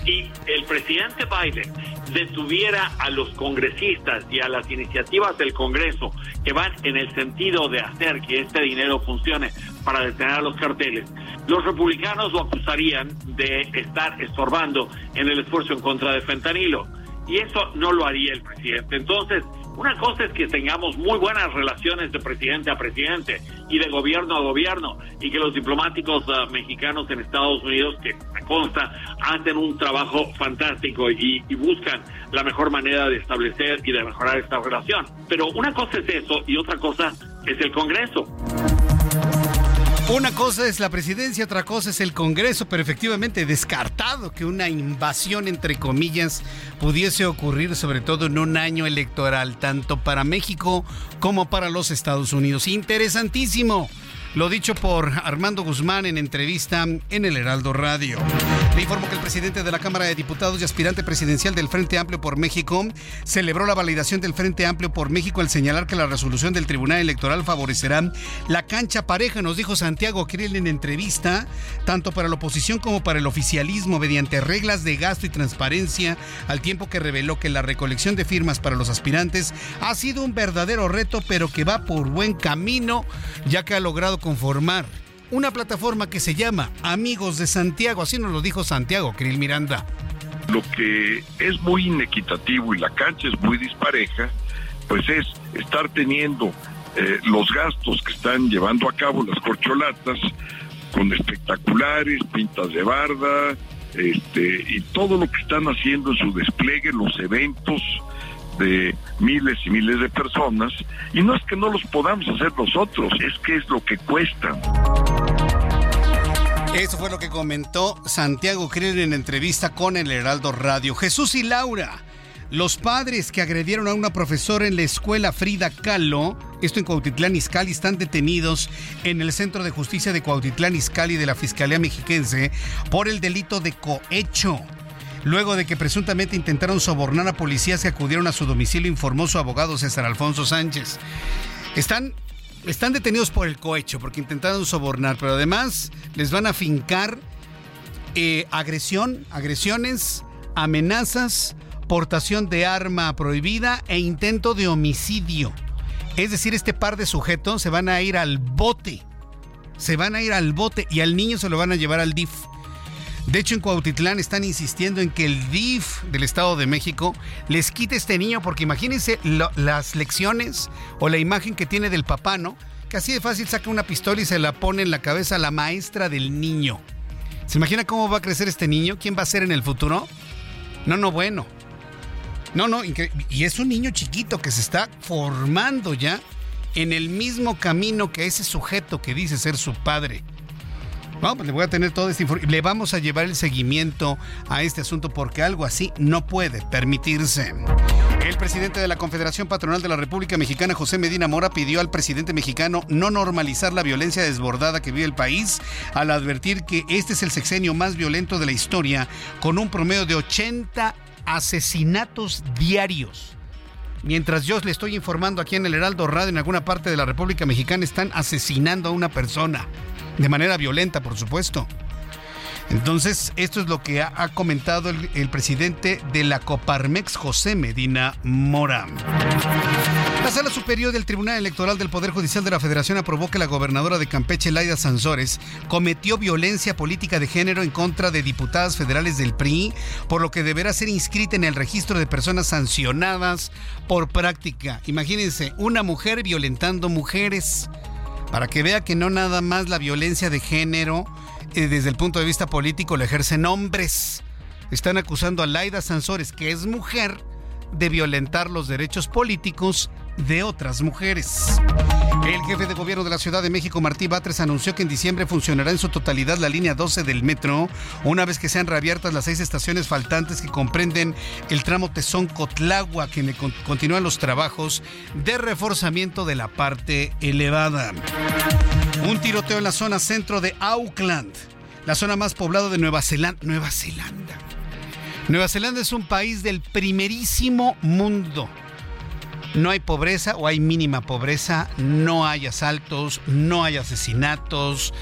Si el presidente Biden detuviera a los congresistas y a las iniciativas del Congreso que van en el sentido de hacer que este dinero funcione para detener a los carteles, los republicanos lo acusarían de estar estorbando en el esfuerzo en contra de fentanilo. Y eso no lo haría el presidente. Entonces, una cosa es que tengamos muy buenas relaciones de presidente a presidente y de gobierno a gobierno y que los diplomáticos ah, mexicanos en Estados Unidos, que me consta, hacen un trabajo fantástico y buscan la mejor manera de establecer y de mejorar esta relación. Pero una cosa es eso y otra cosa es el Congreso. Una cosa es la presidencia, otra cosa es el Congreso, pero efectivamente descartado que una invasión, entre comillas, pudiese ocurrir, sobre todo en un año electoral, tanto para México como para los Estados Unidos. Interesantísimo. Lo dicho por Armando Guzmán en entrevista en el Heraldo Radio. Le informo que el presidente de la Cámara de Diputados y aspirante presidencial del Frente Amplio por México celebró la validación del Frente Amplio por México al señalar que la resolución del Tribunal Electoral favorecerá la cancha pareja, nos dijo Santiago Krill en entrevista, tanto para la oposición como para el oficialismo, mediante reglas de gasto y transparencia, al tiempo que reveló que la recolección de firmas para los aspirantes ha sido un verdadero reto, pero que va por buen camino, ya que ha logrado conformar una plataforma que se llama Amigos de Santiago, así nos lo dijo Santiago Krill Miranda. Lo que es muy inequitativo y la cancha es muy dispareja, pues es estar teniendo eh, los gastos que están llevando a cabo las corcholatas con espectaculares, pintas de barda, este, y todo lo que están haciendo en su despliegue, los eventos, de miles y miles de personas y no es que no los podamos hacer nosotros, es que es lo que cuesta. Eso fue lo que comentó Santiago Krill en entrevista con el Heraldo Radio. Jesús y Laura, los padres que agredieron a una profesora en la escuela Frida Kahlo, esto en Cuautitlán Izcalli, están detenidos en el Centro de Justicia de Cuautitlán Izcalli de la Fiscalía Mexiquense por el delito de cohecho luego de que presuntamente intentaron sobornar a policías que acudieron a su domicilio, informó su abogado César Alfonso Sánchez. Están, están detenidos por el cohecho, porque intentaron sobornar, pero además les van a fincar eh, agresión, agresiones, amenazas, portación de arma prohibida e intento de homicidio. Es decir, este par de sujetos se van a ir al bote. Se van a ir al bote y al niño se lo van a llevar al DIF. De hecho, en Cuautitlán están insistiendo en que el DIF del Estado de México les quite este niño, porque imagínense las lecciones o la imagen que tiene del papá, ¿no? Que así de fácil saca una pistola y se la pone en la cabeza a la maestra del niño. ¿Se imagina cómo va a crecer este niño? ¿Quién va a ser en el futuro? No, no, bueno. No, no, y es un niño chiquito que se está formando ya en el mismo camino que ese sujeto que dice ser su padre. Bueno, pues le voy a tener todo este información. Le vamos a llevar el seguimiento a este asunto porque algo así no puede permitirse. El presidente de la Confederación Patronal de la República Mexicana, José Medina Mora, pidió al presidente mexicano no normalizar la violencia desbordada que vive el país al advertir que este es el sexenio más violento de la historia, con un promedio de 80 asesinatos diarios. mientras yo le estoy informando aquí en el Heraldo Radio, en alguna parte de la República Mexicana, están asesinando a una persona. De manera violenta, por supuesto. Entonces, esto es lo que ha, comentado el, presidente de la Coparmex, José Medina Mora. La Sala Superior del Tribunal Electoral del Poder Judicial de la Federación aprobó que la gobernadora de Campeche, Laida Sansores, cometió violencia política de género en contra de diputadas federales del PRI, por lo que deberá ser inscrita en el registro de personas sancionadas por práctica. Imagínense, una mujer violentando mujeres. Para que vea que no nada más la violencia de género eh, desde el punto de vista político la ejercen hombres. Están acusando a Laida Sansores, que es mujer, de violentar los derechos políticos de otras mujeres. El jefe de gobierno de la Ciudad de México, Martí Batres, anunció que en diciembre funcionará en su totalidad la línea 12 del metro, una vez que sean reabiertas las seis estaciones faltantes que comprenden el tramo Tezón-Cotlagua, que continúan los trabajos de reforzamiento de la parte elevada. Un tiroteo en la zona centro de Auckland, la zona más poblada de Nueva Zelanda. Nueva Zelanda. Nueva Zelanda es un país del primerísimo mundo. No hay pobreza o hay mínima pobreza, no hay asaltos, no hay asesinatos.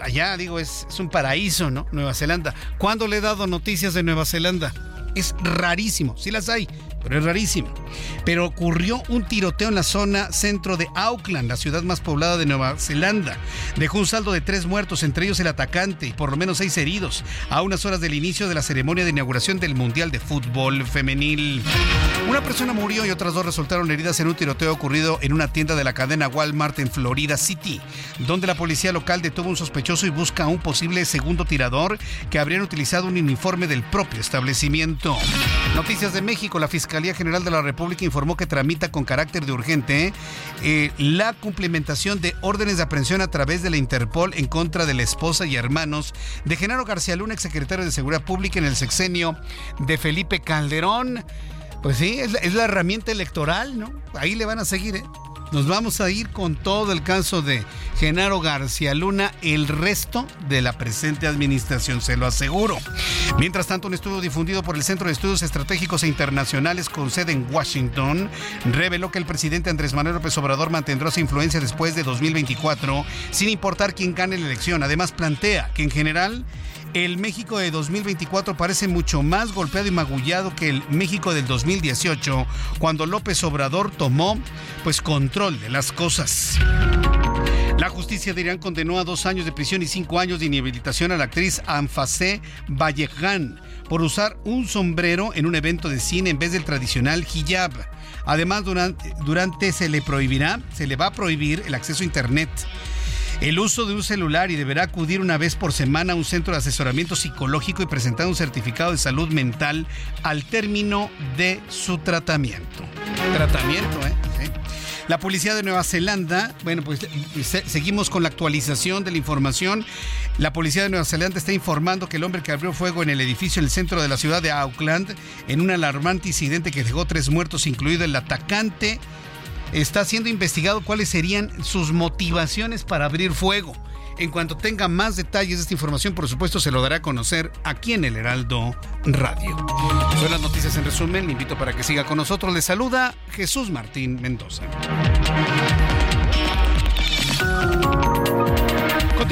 allá, digo, es, es un paraíso, ¿no? Nueva Zelanda. ¿Cuándo le he dado noticias de Nueva Zelanda? Es rarísimo, sí las hay, es rarísimo. Pero ocurrió un tiroteo en la zona centro de Auckland, la ciudad más poblada de Nueva Zelanda. Dejó un saldo de tres muertos, entre ellos el atacante, y por lo menos seis heridos, a unas horas del inicio de la ceremonia de inauguración del Mundial de Fútbol Femenil. Una persona murió y otras dos resultaron heridas en un tiroteo ocurrido en una tienda de la cadena Walmart en Florida City, donde la policía local detuvo un sospechoso y busca a un posible segundo tirador que habrían utilizado un uniforme del propio establecimiento. Noticias de México, la Fiscalía General de la República informó que tramita con carácter de urgente eh, la cumplimentación de órdenes de aprehensión a través de la Interpol en contra de la esposa y hermanos de Genaro García Luna, exsecretario de Seguridad Pública en el sexenio de Felipe Calderón. Pues sí, es la, es la herramienta electoral, ¿no? Ahí le van a seguir, ¿eh? Nos vamos a ir con todo el caso de Genaro García Luna el resto de la presente administración, se lo aseguro. Mientras tanto, un estudio difundido por el Centro de Estudios Estratégicos e Internacionales con sede en Washington reveló que el presidente Andrés Manuel López Obrador mantendrá su influencia después de 2024, sin importar quién gane la elección. Además, plantea que en general el México de 2024 parece mucho más golpeado y magullado que el México del 2018, cuando López Obrador tomó pues control de las cosas. La justicia de Irán condenó a dos años de prisión y cinco años de inhabilitación a la actriz Anfasé Vallejan por usar un sombrero en un evento de cine en vez del tradicional hijab. Además, durante, durante se le prohibirá, se le va a prohibir el acceso a Internet el uso de un celular y deberá acudir una vez por semana a un centro de asesoramiento psicológico y presentar un certificado de salud mental al término de su tratamiento. Tratamiento, ¿eh? La policía de Nueva Zelanda, bueno, pues seguimos con la actualización de la información. La policía de Nueva Zelanda está informando que el hombre que abrió fuego en el edificio en el centro de la ciudad de Auckland, en un alarmante incidente que dejó tres muertos, incluido el atacante, está siendo investigado cuáles serían sus motivaciones para abrir fuego. En cuanto tenga más detalles de esta información, por supuesto, se lo dará a conocer aquí en el Heraldo Radio. Son las noticias en resumen. Le invito para que siga con nosotros. Le saluda Jesús Martín Mendoza.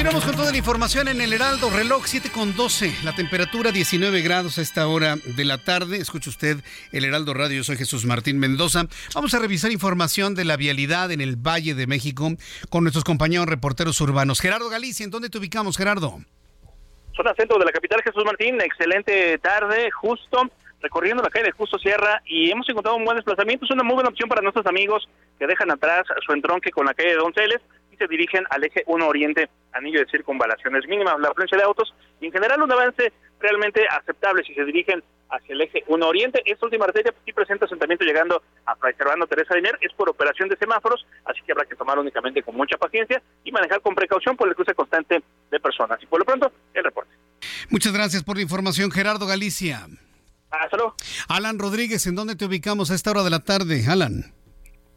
Continuamos con toda la información en el Heraldo, reloj 7 con 12, la temperatura 19 grados a esta hora de la tarde. Escuche usted el Heraldo Radio, soy Jesús Martín Mendoza. Vamos a revisar información de la vialidad en el Valle de México con nuestros compañeros reporteros urbanos. Gerardo Galicia, ¿en dónde te ubicamos, Gerardo? Zona centro de la capital, Jesús Martín, excelente tarde, justo recorriendo la calle de Justo Sierra y hemos encontrado un buen desplazamiento. Es una muy buena opción para nuestros amigos que dejan atrás su entronque con la calle de Donceles se dirigen al eje 1 Oriente, anillo de circunvalaciones mínimas, la afluencia de autos y en general un avance realmente aceptable si se dirigen hacia el eje 1 Oriente. Esta última arteria sí presenta asentamiento llegando a Fray Servando Teresa Diner, es por operación de semáforos, así que habrá que tomar únicamente con mucha paciencia y manejar con precaución por el cruce constante de personas. Y por lo pronto, el reporte. Muchas gracias por la información, Gerardo Galicia. Alan Rodríguez, ¿en dónde te ubicamos a esta hora de la tarde, Alan?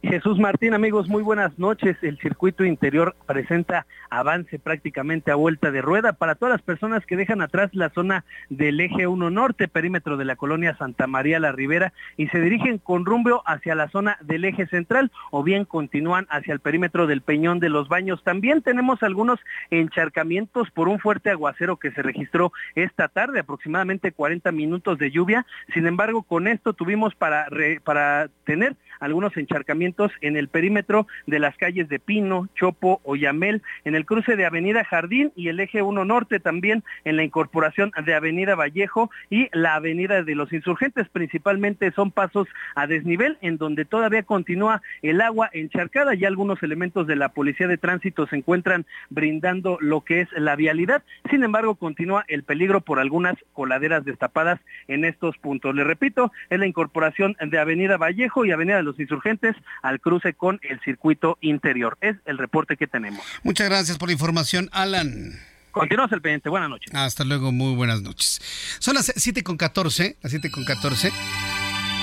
Jesús Martín, amigos, muy buenas noches. El circuito interior presenta avance prácticamente a vuelta de rueda para todas las personas que dejan atrás la zona del eje 1 norte, perímetro de la colonia Santa María la Ribera, y se dirigen con rumbo hacia la zona del eje central o bien continúan hacia el perímetro del Peñón de los Baños. También tenemos algunos encharcamientos por un fuerte aguacero que se registró esta tarde, aproximadamente 40 minutos de lluvia. Sin embargo, con esto tuvimos para, para tener algunos encharcamientos en el perímetro de las calles de Pino, Chopo, Oyamel, en el cruce de Avenida Jardín y el eje 1 Norte también en la incorporación de Avenida Vallejo y la Avenida de los Insurgentes. Principalmente son pasos a desnivel en donde todavía continúa el agua encharcada y algunos elementos de la Policía de Tránsito se encuentran brindando lo que es la vialidad. Sin embargo, continúa el peligro por algunas coladeras destapadas en estos puntos. Le repito, es la incorporación de Avenida Vallejo y Avenida de los Insurgentes al cruce con el circuito interior. Es el reporte que tenemos. Muchas gracias por la información, Alan. Continuamos el pendiente. Buenas noches. Hasta luego, muy buenas noches. Son las 7 con 14, las 7 con 14,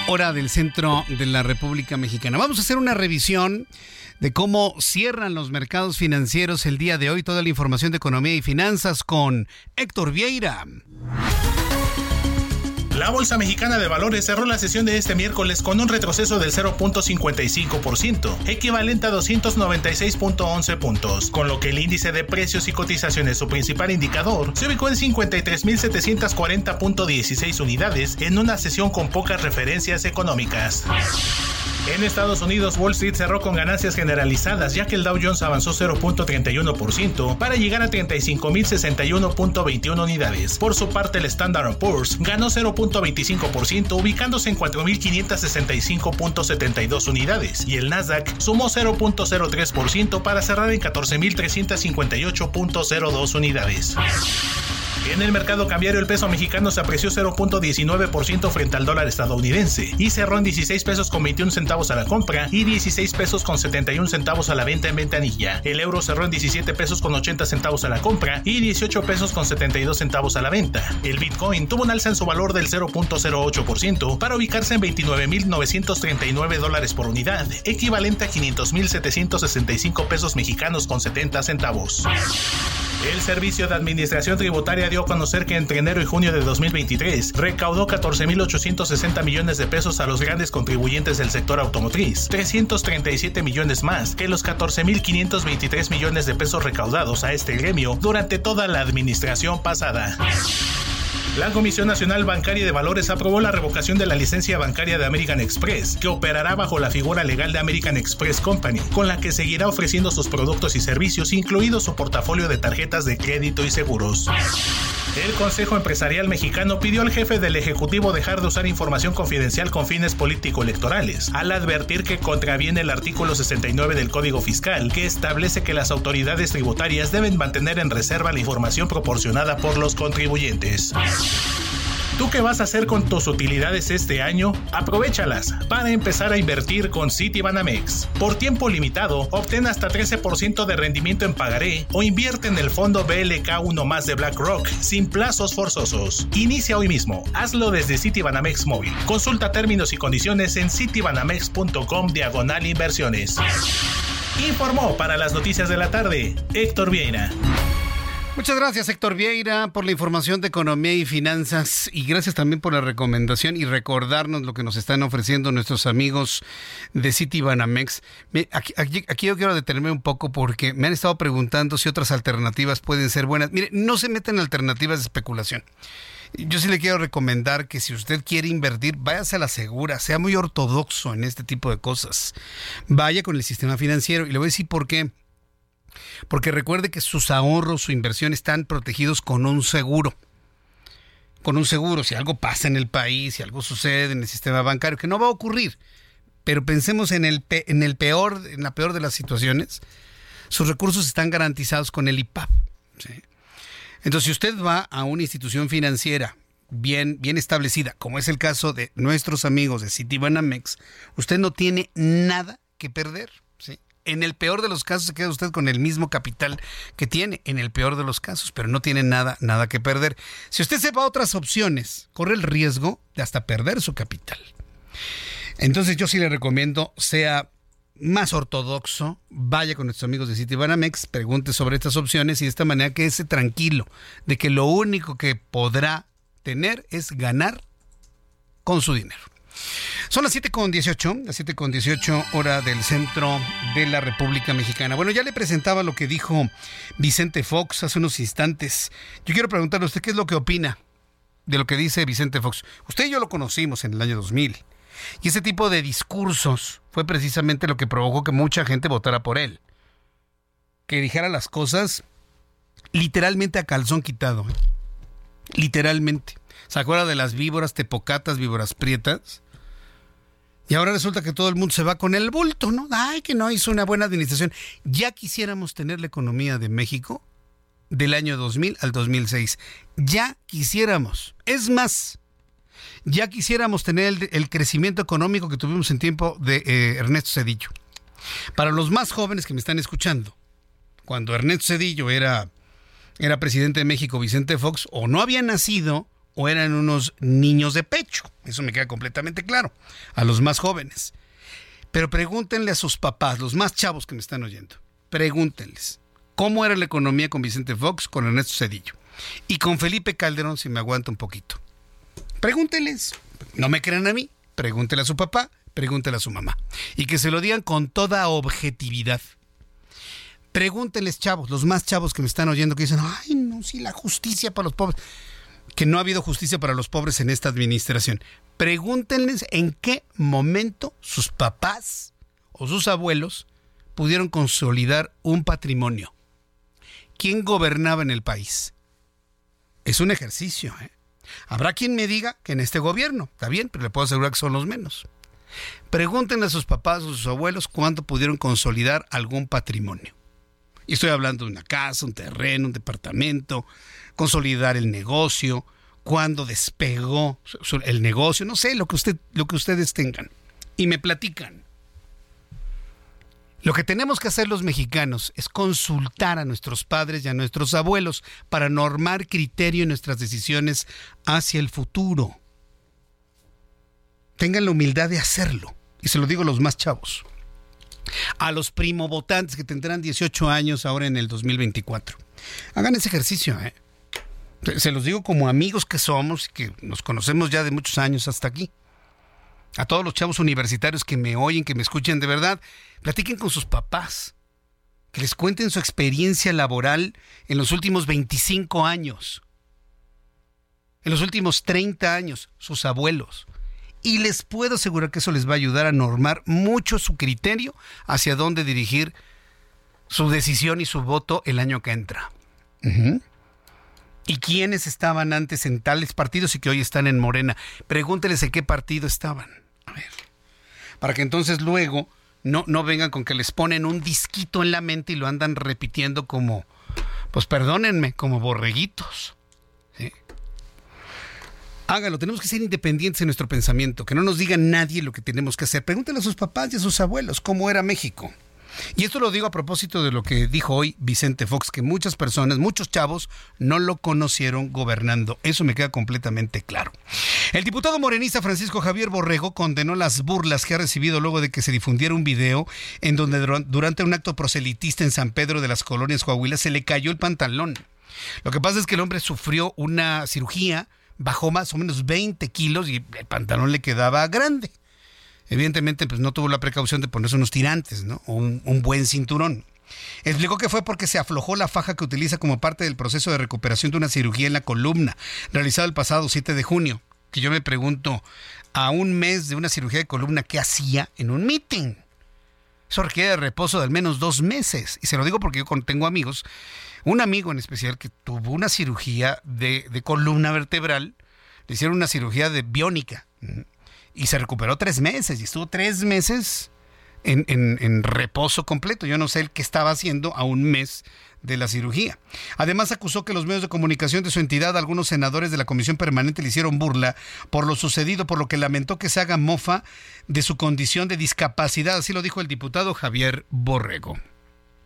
hora del centro de la República Mexicana. Vamos a hacer una revisión de cómo cierran los mercados financieros el día de hoy. Toda la información de economía y finanzas con Héctor Vieira. La Bolsa Mexicana de Valores cerró la sesión de este miércoles con un retroceso del 0.55%, equivalente a 296.11 puntos, con lo que el índice de precios y cotizaciones, su principal indicador, se ubicó en 53.740.16 unidades en una sesión con pocas referencias económicas. En Estados Unidos, Wall Street cerró con ganancias generalizadas, ya que el Dow Jones avanzó 0.31% para llegar a 35.061.21 unidades. Por su parte, el Standard Poor's ganó 0.25%, ubicándose en 4.565.72 unidades, y el Nasdaq sumó 0.03% para cerrar en 14.358.02 unidades. En el mercado cambiario el peso mexicano se apreció 0.19% frente al dólar estadounidense y cerró en 16 pesos con 21 centavos a la compra y 16 pesos con 71 centavos a la venta en ventanilla. El euro cerró en 17 pesos con 80 centavos a la compra y 18 pesos con 72 centavos a la venta. El Bitcoin tuvo un alza en su valor del 0.08% para ubicarse en 29.939 dólares por unidad, equivalente a 500.765 pesos mexicanos con 70 centavos. El Servicio de Administración Tributaria dio a conocer que entre enero y junio de 2023 recaudó 14.860 millones de pesos a los grandes contribuyentes del sector automotriz, 337 millones más que los 14.523 millones de pesos recaudados a este gremio durante toda la administración pasada. La Comisión Nacional Bancaria de Valores aprobó la revocación de la licencia bancaria de American Express, que operará bajo la figura legal de American Express Company, con la que seguirá ofreciendo sus productos y servicios, incluido su portafolio de tarjetas de crédito y seguros. El Consejo Empresarial Mexicano pidió al jefe del Ejecutivo dejar de usar información confidencial con fines político-electorales, al advertir que contraviene el artículo 69 del Código Fiscal, que establece que las autoridades tributarias deben mantener en reserva la información proporcionada por los contribuyentes. ¿Tú qué vas a hacer con tus utilidades este año? Aprovechalas para empezar a invertir con Citibanamex. Por tiempo limitado, obtén hasta 13% de rendimiento en pagaré o invierte en el fondo BLK1 más de BlackRock sin plazos forzosos. Inicia hoy mismo. Hazlo desde Citibanamex Móvil. Consulta términos y condiciones en citibanamex.com diagonal inversiones. Informó para las noticias de la tarde Héctor Vieira. Muchas gracias Héctor Vieira por la información de economía y finanzas y gracias también por la recomendación y recordarnos lo que nos están ofreciendo nuestros amigos de Citibanamex. Aquí, aquí, aquí yo quiero detenerme un poco porque me han estado preguntando si otras alternativas pueden ser buenas. Mire, no se meten en alternativas de especulación. Yo sí le quiero recomendar que si usted quiere invertir, váyase a la segura, sea muy ortodoxo en este tipo de cosas. Vaya con el sistema financiero y le voy a decir por qué. Porque recuerde que sus ahorros, su inversión están protegidos con un seguro. Con un seguro, si algo pasa en el país, si algo sucede en el sistema bancario, que no va a ocurrir. Pero pensemos en el, en el peor, en la peor de las situaciones. Sus recursos están garantizados con el IPAP. Entonces, si usted va a una institución financiera bien, bien establecida, como es el caso de nuestros amigos de Citibanamex, usted no tiene nada que perder. En el peor de los casos se queda usted con el mismo capital que tiene, en el peor de los casos, pero no tiene nada, nada que perder. Si usted sepa otras opciones, corre el riesgo de hasta perder su capital. Entonces yo sí le recomiendo, sea más ortodoxo, vaya con nuestros amigos de Citibanamex, pregunte sobre estas opciones y de esta manera quédese tranquilo de que lo único que podrá tener es ganar con su dinero. Son las 7.18, las 7.18 hora del centro de la República Mexicana. Bueno, ya le presentaba lo que dijo Vicente Fox hace unos instantes. Yo quiero preguntarle a usted qué es lo que opina de lo que dice Vicente Fox. Usted y yo lo conocimos en el año 2000. Y ese tipo de discursos fue precisamente lo que provocó que mucha gente votara por él. Que dijera las cosas literalmente a calzón quitado. ¿eh? Literalmente. ¿Se acuerda de las víboras tepocatas, víboras prietas? Y ahora resulta que todo el mundo se va con el bulto, ¿no? Ay, que no hizo una buena administración. Ya quisiéramos tener la economía de México del año 2000 al 2006. Ya quisiéramos. Es más, ya quisiéramos tener el, crecimiento económico que tuvimos en tiempo de eh, Ernesto Cedillo. Para los más jóvenes que me están escuchando, cuando Ernesto Cedillo era, era presidente de México, Vicente Fox, o no había nacido o eran unos niños de pecho. Eso me queda completamente claro. A los más jóvenes. Pero pregúntenle a sus papás, los más chavos que me están oyendo. Pregúntenles. ¿Cómo era la economía con Vicente Fox, con Ernesto Cedillo? Y con Felipe Calderón, si me aguanta un poquito. Pregúntenles. No me crean a mí. Pregúntenle a su papá, pregúntenle a su mamá. Y que se lo digan con toda objetividad. Pregúntenles, chavos, los más chavos que me están oyendo, que dicen, ay, no, sí, la justicia para los pobres que no ha habido justicia para los pobres en esta administración. Pregúntenles en qué momento sus papás o sus abuelos pudieron consolidar un patrimonio. ¿Quién gobernaba en el país? Es un ejercicio. ¿eh? Habrá quien me diga que en este gobierno, está bien, pero le puedo asegurar que son los menos. Pregúntenle a sus papás o sus abuelos cuándo pudieron consolidar algún patrimonio. Y estoy hablando de una casa, un terreno, un departamento, consolidar el negocio, cuándo despegó el negocio, no sé, lo que, usted, lo que ustedes tengan. Y me platican. Lo que tenemos que hacer los mexicanos es consultar a nuestros padres y a nuestros abuelos para normar criterio en nuestras decisiones hacia el futuro. Tengan la humildad de hacerlo. Y se lo digo a los más chavos. A los primo votantes que tendrán 18 años ahora en el 2024. Hagan ese ejercicio, ¿eh? Se los digo como amigos que somos y que nos conocemos ya de muchos años hasta aquí. A todos los chavos universitarios que me oyen, que me escuchen de verdad, platiquen con sus papás. Que les cuenten su experiencia laboral en los últimos 25 años. En los últimos 30 años, sus abuelos. Y les puedo asegurar que eso les va a ayudar a normar mucho su criterio hacia dónde dirigir su decisión y su voto el año que entra y quiénes estaban antes en tales partidos y que hoy están en Morena. Pregúnteles en qué partido estaban. A ver. Para que entonces luego no, no vengan con que les ponen un disquito en la mente y lo andan repitiendo como, pues perdónenme, como borreguitos. Hágalo, tenemos que ser independientes en nuestro pensamiento, que no nos diga nadie lo que tenemos que hacer. Pregúntenle a sus papás y a sus abuelos cómo era México. Y esto lo digo a propósito de lo que dijo hoy Vicente Fox, que muchas personas, muchos chavos, no lo conocieron gobernando. Eso me queda completamente claro. El diputado morenista Francisco Javier Borrego condenó las burlas que ha recibido luego de que se difundiera un video en donde durante un acto proselitista en San Pedro de las Colonias Coahuila se le cayó el pantalón. Lo que pasa es que el hombre sufrió una cirugía, bajó más o menos 20 kilos y el pantalón le quedaba grande evidentemente pues no tuvo la precaución de ponerse unos tirantes, ¿no? O un, buen cinturón. Explicó que fue porque se aflojó la faja que utiliza como parte del proceso de recuperación de una cirugía en la columna, realizada el pasado 7 de junio. Que yo me pregunto, a un mes de una cirugía de columna, ¿qué hacía en un meeting? Eso requiere de reposo de al menos dos meses. Y se lo digo porque yo tengo amigos, un amigo en especial que tuvo una cirugía de, columna vertebral, le hicieron una cirugía de biónica y se recuperó tres meses y estuvo tres meses en, reposo completo. Yo no sé el que estaba haciendo a un mes de la cirugía. Además acusó que los medios de comunicación de su entidad, algunos senadores de la Comisión Permanente le hicieron burla por lo sucedido, por lo que lamentó que se haga mofa de su condición de discapacidad, así lo dijo el diputado Javier Borrego.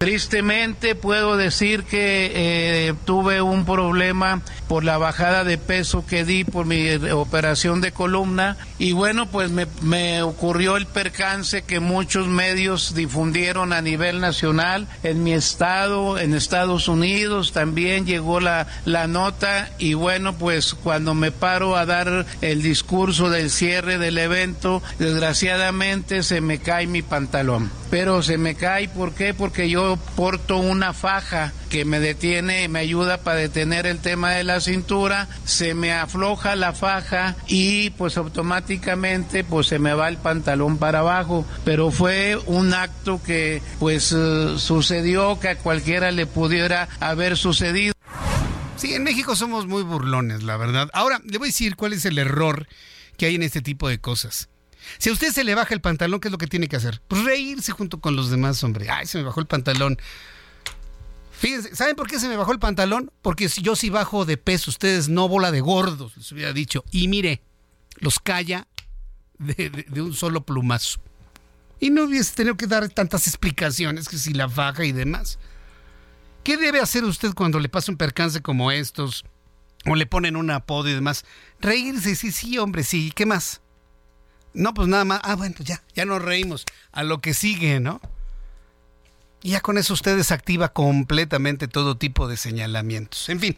Tristemente puedo decir que eh, tuve un problema por la bajada de peso que di por mi operación de columna y bueno pues me, ocurrió el percance que muchos medios difundieron a nivel nacional en mi estado, en Estados Unidos también llegó la, la nota y bueno pues cuando me paro a dar el discurso del cierre del evento desgraciadamente se me cae mi pantalón pero se me cae ¿por qué? porque yo porto una faja que me detiene, me ayuda para detener el tema de la cintura, se me afloja la faja y pues automáticamente pues se me va el pantalón para abajo, pero fue un acto que pues eh, sucedió que a cualquiera le pudiera haber sucedido. Sí, en México somos muy burlones, la verdad. Ahora, le voy a decir cuál es el error que hay en este tipo de cosas. Si a usted se le baja el pantalón, ¿qué es lo que tiene que hacer? Pues reírse junto con los demás, hombre. Ay, se me bajó el pantalón. Fíjense, ¿saben por qué se me bajó el pantalón? Porque yo sí bajo de peso, ustedes no bola de gordos, les hubiera dicho. Y mire, los calla de, un solo plumazo. Y no hubiese tenido que dar tantas explicaciones que si la baja y demás. ¿Qué debe hacer usted cuando le pasa un percance como estos? O le ponen un apodo y demás. Reírse, sí, sí, hombre, sí. ¿Qué más? No, pues nada más. Ah, bueno, ya, ya nos reímos. A lo que sigue, ¿no? Y ya con eso usted desactiva completamente todo tipo de señalamientos. En fin.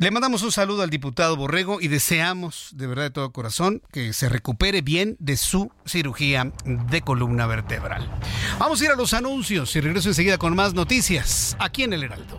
Le mandamos un saludo al diputado Borrego y deseamos de verdad de todo corazón que se recupere bien de su cirugía de columna vertebral. Vamos a ir a los anuncios y regreso enseguida con más noticias aquí en el Heraldo.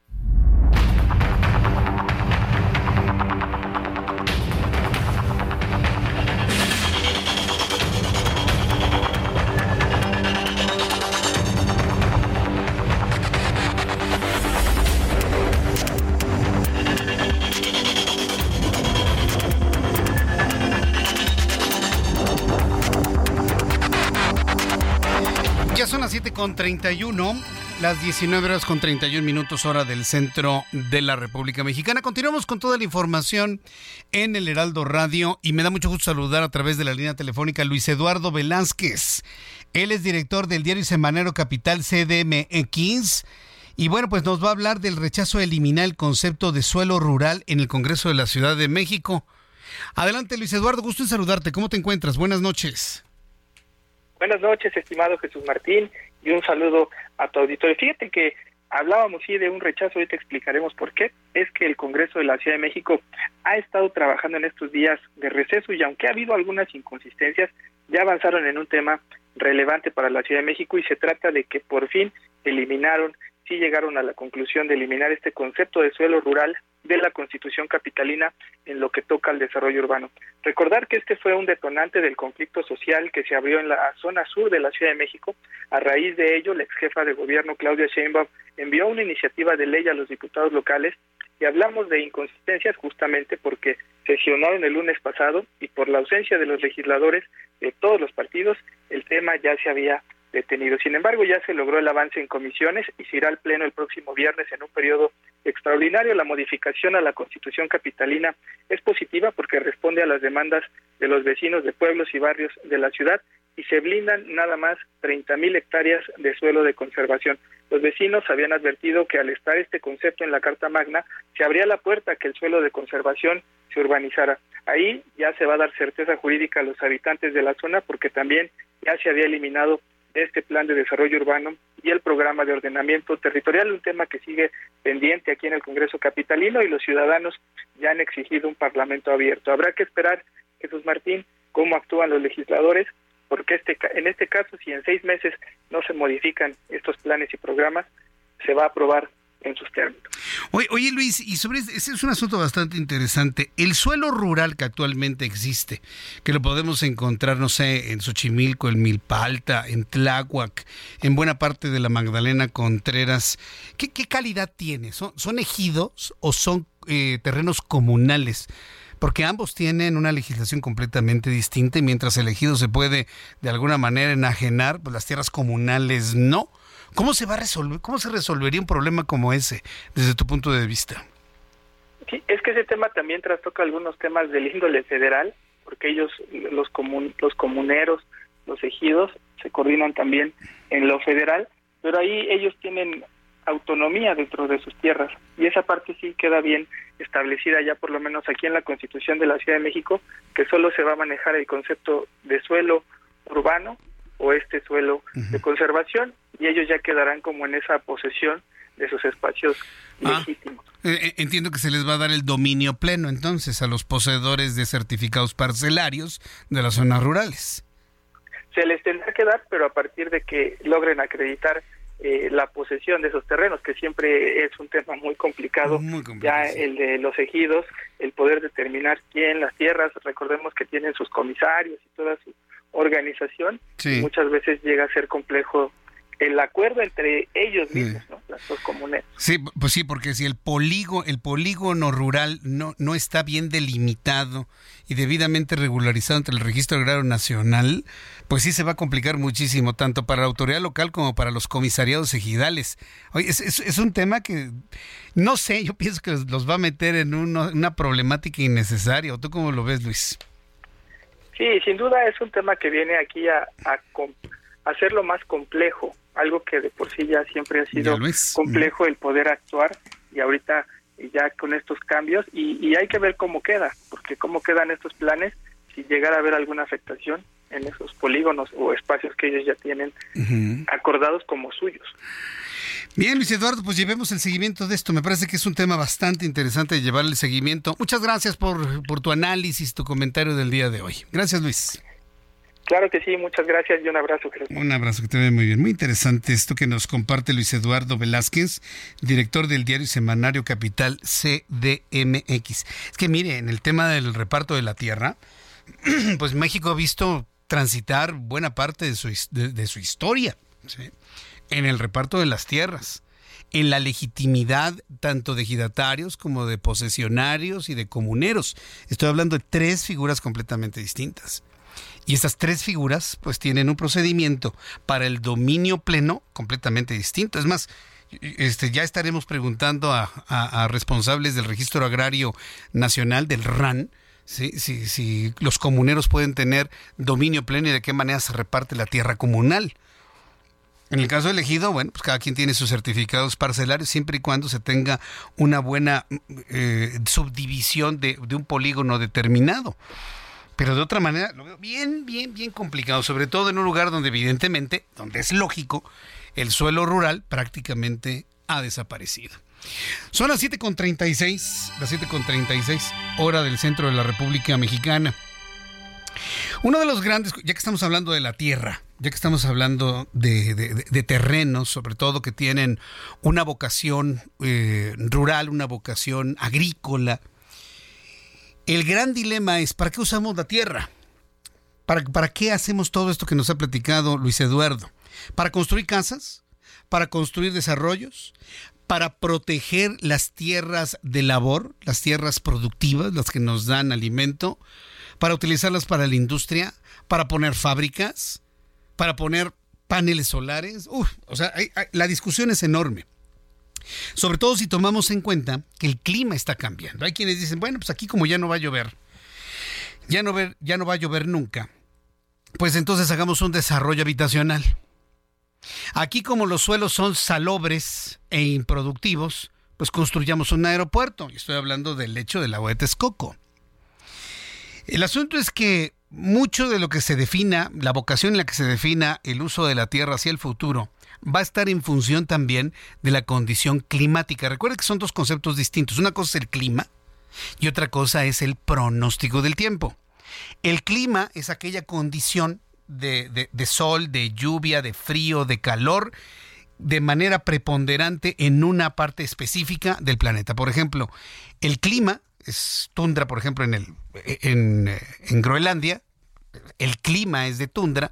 Con 31, las 19 horas con 31 minutos hora del centro de la República Mexicana. Continuamos con toda la información en el Heraldo Radio y me da mucho gusto saludar a través de la línea telefónica Luis Eduardo Velázquez. Él es director del diario Semanero Capital CDMX. Y bueno, pues nos va a hablar del rechazo a eliminar el concepto de suelo rural en el Congreso de la Ciudad de México. Adelante, Luis Eduardo, gusto en saludarte. ¿Cómo te encuentras? Buenas noches. Buenas noches, estimado Jesús Martín, y un saludo a tu auditorio. Fíjate que hablábamos sí de un rechazo, hoy te explicaremos por qué. Es que el Congreso de la Ciudad de México ha estado trabajando en estos días de receso y aunque ha habido algunas inconsistencias, ya avanzaron en un tema relevante para la Ciudad de México y se trata de que por fin eliminaron, sí llegaron a la conclusión de eliminar este concepto de suelo rural de la Constitución capitalina en lo que toca al desarrollo urbano. Recordar que este fue un detonante del conflicto social que se abrió en la zona sur de la Ciudad de México. A raíz de ello, la ex jefa de gobierno Claudia Sheinbaum envió una iniciativa de ley a los diputados locales y hablamos de inconsistencias justamente porque sesionaron el lunes pasado y por la ausencia de los legisladores de todos los partidos, el tema ya se había detenido. Sin embargo, ya se logró el avance en comisiones y se irá al Pleno el próximo viernes en un periodo extraordinario. La modificación a la Constitución capitalina es positiva porque responde a las demandas de los vecinos de pueblos y barrios de la ciudad y se blindan nada más 30 mil hectáreas de suelo de conservación. Los vecinos habían advertido que al estar este concepto en la Carta Magna, se abría la puerta a que el suelo de conservación se urbanizara. Ahí ya se va a dar certeza jurídica a los habitantes de la zona porque también ya se había eliminado este plan de desarrollo urbano y el programa de ordenamiento territorial, un tema que sigue pendiente aquí en el Congreso Capitalino y los ciudadanos ya han exigido un Parlamento abierto. Habrá que esperar, Jesús Martín, cómo actúan los legisladores, porque este, en este caso, si en seis meses no se modifican estos planes y programas, se va a aprobar en sus términos. Oye, Luis, y sobre ese es un asunto bastante interesante. El suelo rural que actualmente existe, que lo podemos encontrar, no sé, en Xochimilco, en Milpalta, en Tláhuac, en buena parte de la Magdalena Contreras, ¿qué, calidad tiene? ¿Son, son ejidos o son eh, terrenos comunales? porque ambos tienen una legislación completamente distinta y mientras el ejido se puede de alguna manera enajenar, pues las tierras comunales no. ¿Cómo se va a resolver, cómo se resolvería un problema como ese desde tu punto de vista? Sí, es que ese tema también trastoca algunos temas del índole federal, porque ellos, los, comun, los comuneros, los ejidos, se coordinan también en lo federal, pero ahí ellos tienen autonomía dentro de sus tierras y esa parte sí queda bien establecida ya por lo menos aquí en la Constitución de la Ciudad de México que solo se va a manejar el concepto de suelo urbano o este suelo de conservación y ellos ya quedarán como en esa posesión de sus espacios ah, legítimos. Eh, eh, entiendo que se les va a dar el dominio pleno entonces a los poseedores de certificados parcelarios de las zonas rurales. Se les tendrá que dar, pero a partir de que logren acreditar eh, la posesión de esos terrenos, que siempre es un tema muy complicado, ya el de los ejidos, el poder determinar quién las tierras, recordemos que tienen sus comisarios y toda su organización, muchas veces llega a ser complejo el acuerdo entre ellos mismos, ¿no? las dos comunes. Sí, pues sí, porque si el polígono, el polígono rural no, no está bien delimitado y debidamente regularizado entre el Registro Agrario Nacional, pues sí se va a complicar muchísimo, tanto para la autoridad local como para los comisariados ejidales. Oye, es, es, un tema que, no sé, yo pienso que los va a meter en una problemática innecesaria. ¿O tú cómo lo ves, Luis? Sí, sin duda es un tema que viene aquí a, a, hacerlo más complejo, algo que de por sí ya siempre ha sido complejo el poder actuar y ahorita ya con estos cambios y, hay que ver cómo queda, porque cómo quedan estos planes si llegara a haber alguna afectación en esos polígonos o espacios que ellos ya tienen acordados como suyos. Bien, Luis Eduardo, pues llevemos el seguimiento de esto. Me parece que es un tema bastante interesante de llevar el seguimiento. Muchas gracias por, por tu análisis, tu comentario del día de hoy. Gracias, Luis. Claro que sí, muchas gracias y un abrazo. Un abrazo, que te ve muy bien. Muy interesante esto que nos comparte Luis Eduardo Velázquez, director del diario semanario Capital CDMX. Es que mire, en el tema del reparto de la tierra, pues México ha visto transitar buena parte de su, de, su historia. ¿sí? En el reparto de las tierras, en la legitimidad tanto de ejidatarios como de posesionarios y de comuneros. Estoy hablando de tres figuras completamente distintas. Y estas tres figuras pues tienen un procedimiento para el dominio pleno completamente distinto. Es más, este, ya estaremos preguntando a, responsables del Registro Agrario Nacional, del RAN, si, si los comuneros pueden tener dominio pleno y de qué manera se reparte la tierra comunal. En el caso elegido, bueno, pues cada quien tiene sus certificados parcelarios siempre y cuando se tenga una buena eh, subdivisión de, un polígono determinado. Pero de otra manera lo veo bien, bien, bien complicado, sobre todo en un lugar donde evidentemente, donde es lógico, el suelo rural prácticamente ha desaparecido. Son las 7.36, las 7.36, hora del centro de la República Mexicana. Uno de los grandes, ya que estamos hablando de la tierra, ya que estamos hablando de, terrenos, sobre todo que tienen una vocación eh, rural, una vocación agrícola, el gran dilema es, ¿para qué usamos la tierra? ¿Para, ¿Para qué hacemos todo esto que nos ha platicado Luis Eduardo? ¿Para construir casas? ¿Para construir desarrollos? para proteger las tierras de labor, las tierras productivas, las que nos dan alimento, para utilizarlas para la industria, para poner fábricas, para poner paneles solares. o sea, la discusión es enorme. Sobre todo si tomamos en cuenta que el clima está cambiando. Hay quienes dicen, bueno, pues aquí como ya no va a llover, ya no, va a llover nunca, pues entonces hagamos un desarrollo habitacional. Aquí como los suelos son salobres e improductivos, pues construyamos un aeropuerto. Y estoy hablando del lecho del agua de Texcoco. El asunto es que mucho de lo que se defina, la vocación en la que se defina el uso de la tierra hacia el futuro, va a estar en función también de la condición climática. Recuerda que son dos conceptos distintos. Una cosa es el clima y otra cosa es el pronóstico del tiempo. El clima es aquella condición de, de sol, de lluvia, de frío, de calor, de manera preponderante en una parte específica del planeta. Por ejemplo, el clima es tundra, por ejemplo, en, el, en, en Groenlandia, el clima es de tundra,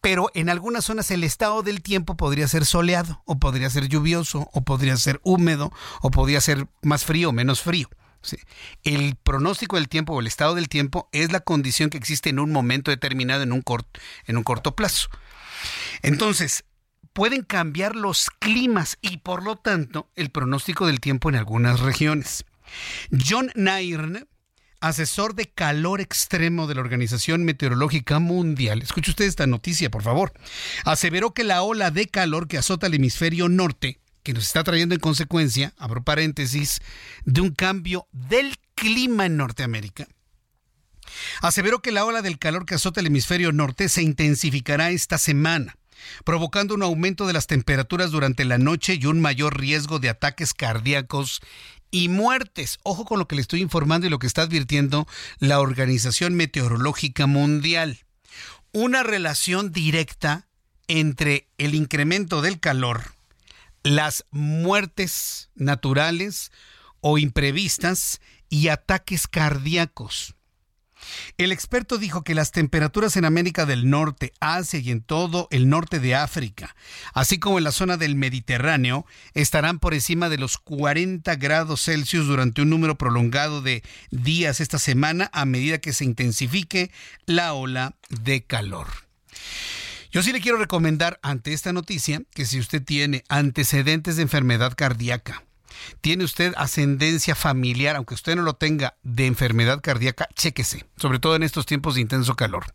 pero en algunas zonas el estado del tiempo podría ser soleado, o podría ser lluvioso, o podría ser húmedo, o podría ser más frío o menos frío. El pronóstico del tiempo o el estado del tiempo es la condición que existe en un momento determinado, en un, en un corto plazo. Entonces, pueden cambiar los climas y por lo tanto el pronóstico del tiempo en algunas regiones. John Nairn, asesor de calor extremo de la Organización Meteorológica Mundial, escuche usted esta noticia, por favor, aseveró que la ola de calor que azota el hemisferio norte, que nos está trayendo en consecuencia, abro paréntesis, de un cambio del clima en Norteamérica, aseveró que la ola del calor que azota el hemisferio norte se intensificará esta semana provocando un aumento de las temperaturas durante la noche y un mayor riesgo de ataques cardíacos y muertes. Ojo con lo que le estoy informando y lo que está advirtiendo la Organización Meteorológica Mundial. Una relación directa entre el incremento del calor, las muertes naturales o imprevistas y ataques cardíacos. El experto dijo que las temperaturas en América del Norte, Asia y en todo el norte de África, así como en la zona del Mediterráneo, estarán por encima de los 40 grados Celsius durante un número prolongado de días esta semana a medida que se intensifique la ola de calor. Yo sí le quiero recomendar ante esta noticia que si usted tiene antecedentes de enfermedad cardíaca, tiene usted ascendencia familiar, aunque usted no lo tenga, de enfermedad cardíaca, chéquese, sobre todo en estos tiempos de intenso calor.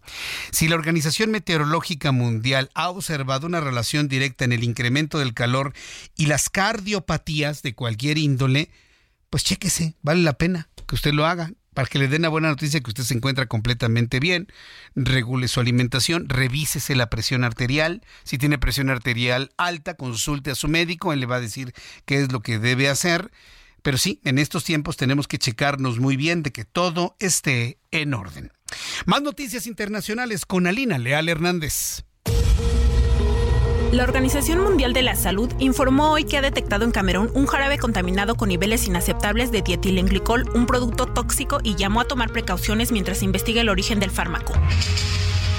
Si la Organización Meteorológica Mundial ha observado una relación directa en el incremento del calor y las cardiopatías de cualquier índole, pues chéquese, vale la pena que usted lo haga para que le den la buena noticia que usted se encuentra completamente bien, regule su alimentación, revísese la presión arterial, si tiene presión arterial alta, consulte a su médico, él le va a decir qué es lo que debe hacer, pero sí, en estos tiempos tenemos que checarnos muy bien de que todo esté en orden. Más noticias internacionales con Alina Leal Hernández. La Organización Mundial de la Salud informó hoy que ha detectado en Camerún un jarabe contaminado con niveles inaceptables de dietilenglicol, un producto tóxico, y llamó a tomar precauciones mientras investiga el origen del fármaco.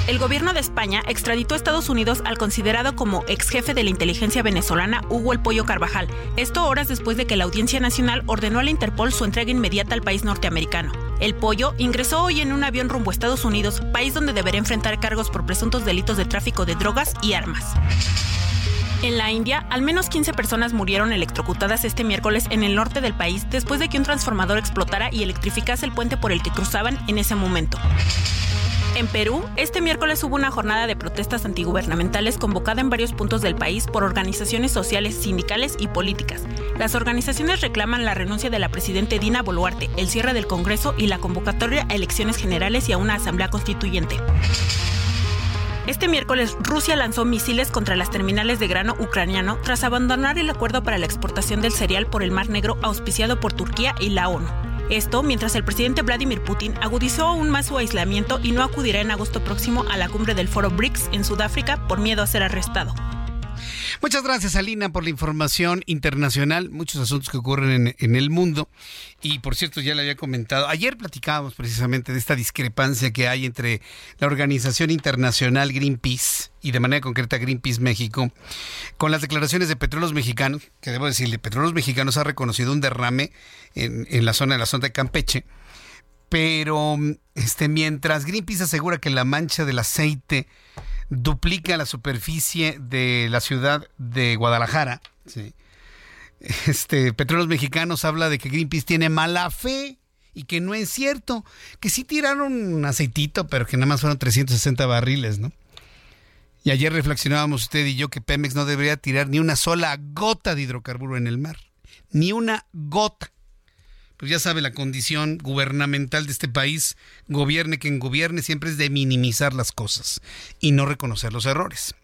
El gobierno de España extraditó a Estados Unidos al considerado como ex jefe de la inteligencia venezolana Hugo El Pollo Carvajal, esto horas después de que la Audiencia Nacional ordenó a la Interpol su entrega inmediata al país norteamericano. El Pollo ingresó hoy en un avión rumbo a Estados Unidos, país donde deberá enfrentar cargos por presuntos delitos de tráfico de drogas y armas. En la India, al menos 15 personas murieron electrocutadas este miércoles en el norte del país después de que un transformador explotara y electrificase el puente por el que cruzaban en ese momento. En Perú, este miércoles hubo una jornada de protestas antigubernamentales convocada en varios puntos del país por organizaciones sociales, sindicales y políticas. Las organizaciones reclaman la renuncia de la presidenta Dina Boluarte, el cierre del Congreso y la convocatoria a elecciones generales y a una asamblea constituyente. Este miércoles, Rusia lanzó misiles contra las terminales de grano ucraniano tras abandonar el acuerdo para la exportación del cereal por el Mar Negro auspiciado por Turquía y la ONU. Esto mientras el presidente Vladimir Putin agudizó aún más su aislamiento y no acudirá en agosto próximo a la cumbre del foro BRICS en Sudáfrica por miedo a ser arrestado. Muchas gracias, Alina, por la información internacional, muchos asuntos que ocurren en, el mundo. Y por cierto, ya le había comentado, ayer platicábamos precisamente de esta discrepancia que hay entre la organización internacional Greenpeace y de manera concreta Greenpeace México, con las declaraciones de Petróleos Mexicanos, que debo decirle, Petróleos Mexicanos ha reconocido un derrame en, en la zona de la zona de Campeche pero este mientras Greenpeace asegura que la mancha del aceite duplica la superficie de la ciudad de Guadalajara. Este, Petróleos Mexicanos habla de que Greenpeace tiene mala fe y que no es cierto, que sí tiraron un aceitito, pero que nada más fueron 360 barriles, ¿no? Y ayer reflexionábamos usted y yo que Pemex no debería tirar ni una sola gota de hidrocarburo en el mar, ni una gota pues ya sabe la condición gubernamental de este país, gobierne quien gobierne, siempre es de minimizar las cosas y no reconocer los errores.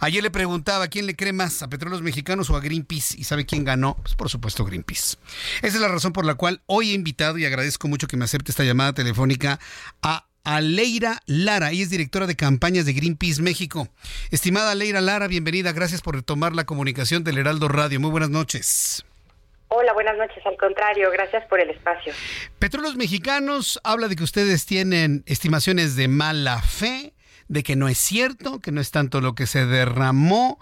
Ayer le preguntaba quién le cree más, a Petróleos Mexicanos o a Greenpeace, y sabe quién ganó, pues por supuesto Greenpeace. Esa es la razón por la cual hoy he invitado y agradezco mucho que me acepte esta llamada telefónica a a Leira Lara. Ella es directora de campañas de Greenpeace México. Estimada Leira Lara, bienvenida. Gracias por retomar la comunicación del Heraldo Radio. Muy buenas noches. Hola, buenas noches. Al contrario, gracias por el espacio. Petróleos Mexicanos habla de que ustedes tienen estimaciones de mala fe, de que no es cierto, que no es tanto lo que se derramó.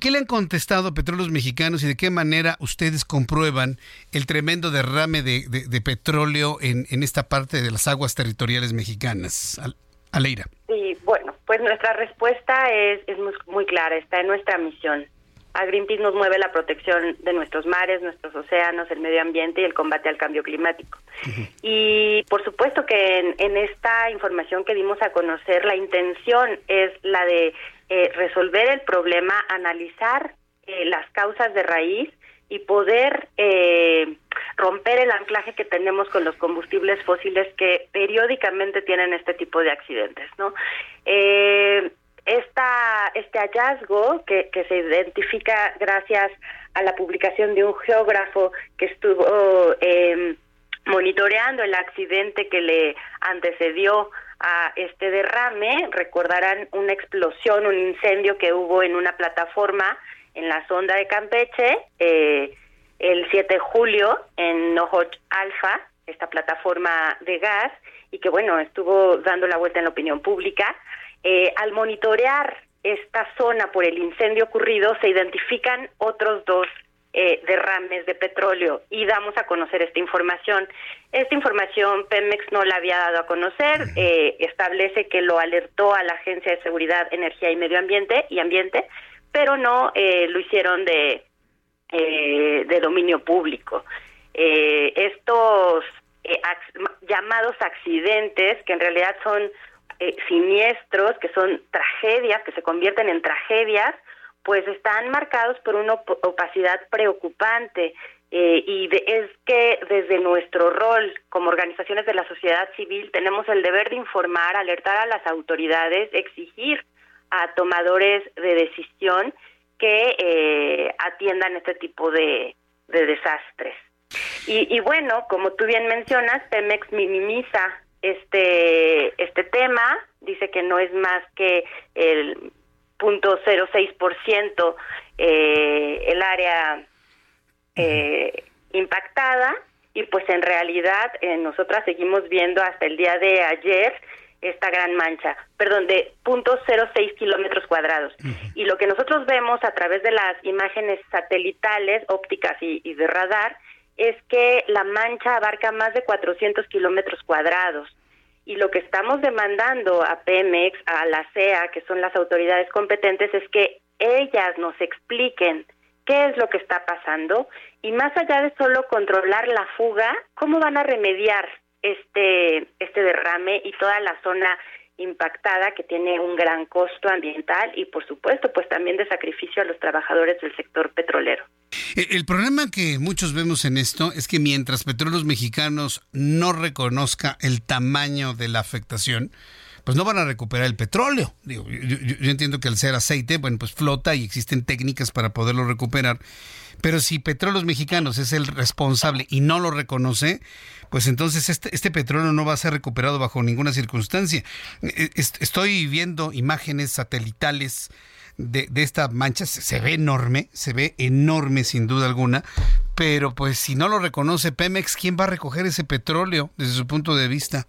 ¿Qué le han contestado Petróleos Mexicanos y de qué manera ustedes comprueban el tremendo derrame de, petróleo en, esta parte de las aguas territoriales mexicanas? Aleira. Sí, bueno, pues nuestra respuesta es, es muy, clara, está en nuestra misión. A Greenpeace nos mueve la protección de nuestros mares, nuestros océanos, el medio ambiente y el combate al cambio climático. Y por supuesto que en, en, esta información que dimos a conocer, la intención es la de eh, resolver el problema, analizar eh, las causas de raíz y poder eh, romper el anclaje que tenemos con los combustibles fósiles que periódicamente tienen este tipo de accidentes, ¿no? Esta, este hallazgo que, que se identifica gracias a la publicación de un geógrafo que estuvo monitoreando el accidente que le antecedió a este derrame. Recordarán una explosión, un incendio que hubo en una plataforma en la sonda de Campeche eh, el 7 de julio en Nohoch Alfa, esta plataforma de gas, y que bueno, estuvo dando la vuelta en la opinión pública. Eh, al monitorear esta zona por el incendio ocurrido, se identifican otros dos eh, derrames de petróleo y damos a conocer esta información. Esta información Pemex no la había dado a conocer, eh, establece que lo alertó a la Agencia de Seguridad, Energía y Medio Ambiente y Ambiente, pero no eh, lo hicieron de, de dominio público. estos llamados accidentes, que en realidad son siniestros, que son tragedias, que se convierten en tragedias, pues están marcados por una opacidad preocupante eh, y es que desde nuestro rol como organizaciones de la sociedad civil tenemos el deber de informar, alertar a las autoridades, exigir a tomadores de decisión que eh, atiendan este tipo de, desastres. Y, y, bueno, como tú bien mencionas, Pemex minimiza este este tema, dice que no es más que el 0.06% eh, el área eh, impactada y pues en realidad eh, nosotras seguimos viendo hasta el día de ayer esta gran mancha, perdón, de 0.06 kilómetros cuadrados. Y lo que nosotros vemos a través de las imágenes satelitales, ópticas y, y de radar, es que la mancha abarca más de 400 kilómetros cuadrados. Y lo que estamos demandando a Pemex, a la CEA, que son las autoridades competentes, es que ellas nos expliquen qué es lo que está pasando. Y más allá de solo controlar la fuga, cómo van a remediar este este derrame y toda la zona impactada que tiene un gran costo ambiental y por supuesto pues también de sacrificio a los trabajadores del sector petrolero. Eh, el problema que muchos vemos en esto es que mientras Petróleos Mexicanos no reconozca el tamaño de la afectación, pues no van a recuperar el petróleo. Digo, yo, entiendo que al ser aceite, bueno, pues flota y existen técnicas para poderlo recuperar. Pero si Petróleos Mexicanos es el responsable y no lo reconoce, pues entonces este, este petróleo no va a ser recuperado bajo ninguna circunstancia. E, estoy viendo imágenes satelitales de, de, esta mancha, se ve enorme, se ve enorme sin duda alguna, pero pues si no lo reconoce Pemex, ¿quién va a recoger ese petróleo desde su punto de vista?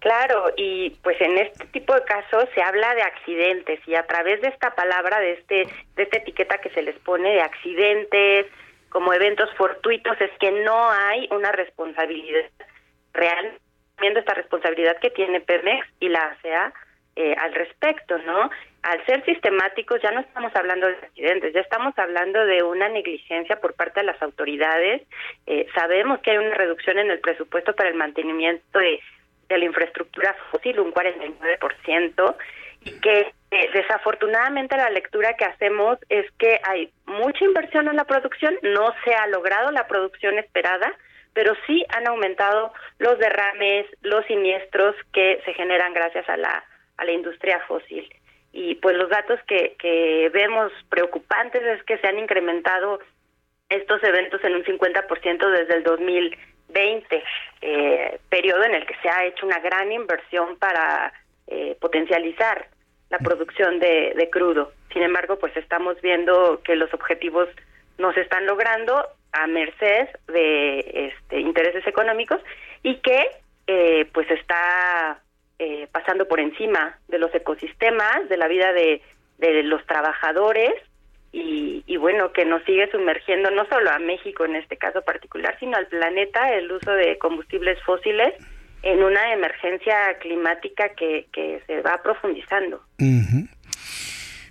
Claro, y pues en este tipo de casos se habla de accidentes y a través de esta palabra, de este, de esta etiqueta que se les pone de accidentes, como eventos fortuitos, es que no hay una responsabilidad real, viendo esta responsabilidad que tiene Pemex y la ASEA eh, al respecto, ¿no? Al ser sistemáticos ya no estamos hablando de accidentes, ya estamos hablando de una negligencia por parte de las autoridades. Eh, sabemos que hay una reducción en el presupuesto para el mantenimiento de de la infraestructura fósil, un 49%, y que eh, desafortunadamente la lectura que hacemos es que hay mucha inversión en la producción, no se ha logrado la producción esperada, pero sí han aumentado los derrames, los siniestros que se generan gracias a la, a la industria fósil. Y pues los datos que, vemos preocupantes es que se han incrementado estos eventos en un 50% desde el 2000 2020, eh, periodo en el que se ha hecho una gran inversión para eh, potencializar la producción de, de, crudo. Sin embargo, pues estamos viendo que los objetivos no se están logrando a merced de este, intereses económicos y que eh, pues está eh, pasando por encima de los ecosistemas, de la vida de, de los trabajadores y, y, bueno, que nos sigue sumergiendo no solo a México en este caso particular, sino al planeta el uso de combustibles fósiles en una emergencia climática que, que se va profundizando.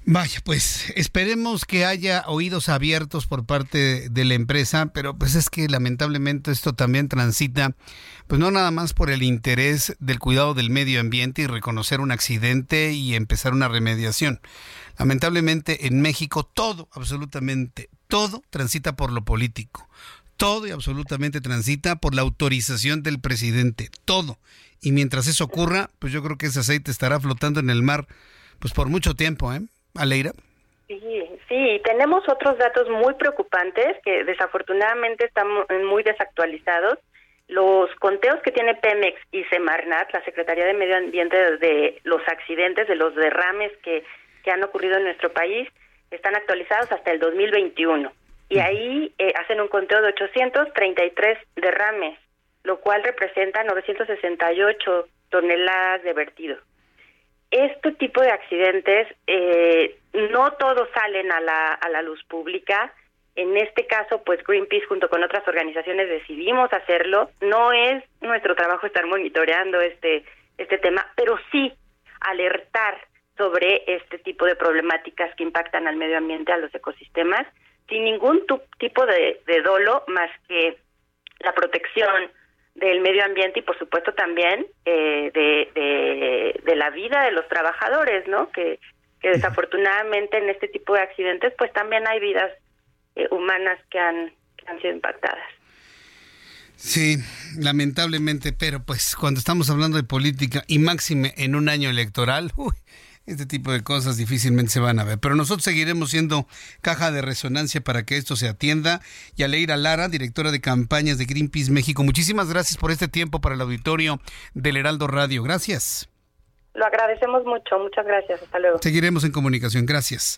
Vaya, pues esperemos que haya oídos abiertos por parte de la empresa, pero pues es que lamentablemente esto también transita, pues no nada más por el interés del cuidado del medio ambiente y reconocer un accidente y empezar una remediación. Lamentablemente en México todo, absolutamente todo transita por lo político. Todo y absolutamente transita por la autorización del presidente. Todo. Y mientras eso ocurra, pues yo creo que ese aceite estará flotando en el mar pues por mucho tiempo, ¿eh? Aleira. Sí, sí, tenemos otros datos muy preocupantes que desafortunadamente están muy desactualizados. Los conteos que tiene Pemex y Semarnat, la Secretaría de Medio Ambiente, de los accidentes, de los derrames que, que han ocurrido en nuestro país, están actualizados hasta el 2021. Y ahí eh, hacen un conteo de 833 derrames, lo cual representa 968 toneladas de vertido este tipo de accidentes eh, no todos salen a la, a la luz pública. En este caso, pues Greenpeace junto con otras organizaciones decidimos hacerlo. No es nuestro trabajo estar monitoreando este, este tema, pero sí alertar sobre este tipo de problemáticas que impactan al medio ambiente, a los ecosistemas, sin ningún tipo de, de dolo más que la protección del medio ambiente y por supuesto también eh, de, de, la vida de los trabajadores, ¿no? Que, que desafortunadamente en este tipo de accidentes pues también hay vidas eh, humanas que han, que han sido impactadas. Sí, lamentablemente, pero pues cuando estamos hablando de política y máxime en un año electoral, uy, este tipo de cosas difícilmente se van a ver. Pero nosotros seguiremos siendo caja de resonancia para que esto se atienda. Y Aleira Lara, directora de campañas de Greenpeace México, muchísimas gracias por este tiempo para el auditorio del Heraldo Radio. Gracias. Lo agradecemos mucho, muchas gracias, hasta luego. Seguiremos en comunicación, gracias.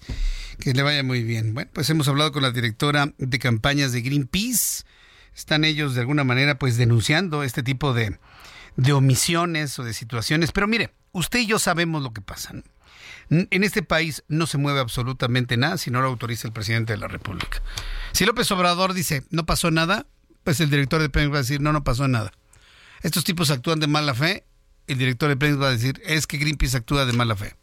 Que le vaya muy bien. Bueno, pues hemos hablado con la directora de campañas de Greenpeace. Están ellos de alguna manera pues denunciando este tipo de, de omisiones o de situaciones. Pero mire, usted y yo sabemos lo que pasa. En este país no se mueve absolutamente nada si no lo autoriza el presidente de la República. Si López Obrador dice no pasó nada, pues el director de Pemex va a decir no, no pasó nada. Estos tipos actúan de mala fe, el director de Pemex va a decir es que Greenpeace actúa de mala fe.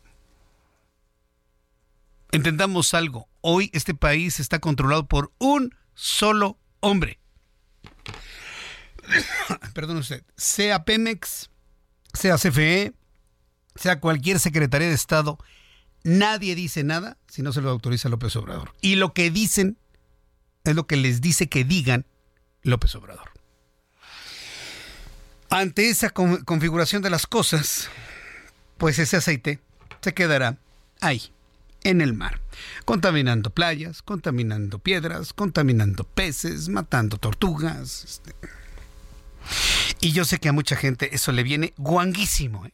Entendamos algo, hoy este país está controlado por un solo hombre. Perdón usted, sea Pemex, sea CFE, sea cualquier secretaría de Estado, nadie dice nada si no se lo autoriza López Obrador. Y lo que dicen es lo que les dice que digan López Obrador. Ante esa configuración de las cosas, pues ese aceite se quedará ahí, en el mar, contaminando playas, contaminando piedras, contaminando peces, matando tortugas. Este. Y yo sé que a mucha gente eso le viene guanguísimo. ¿eh?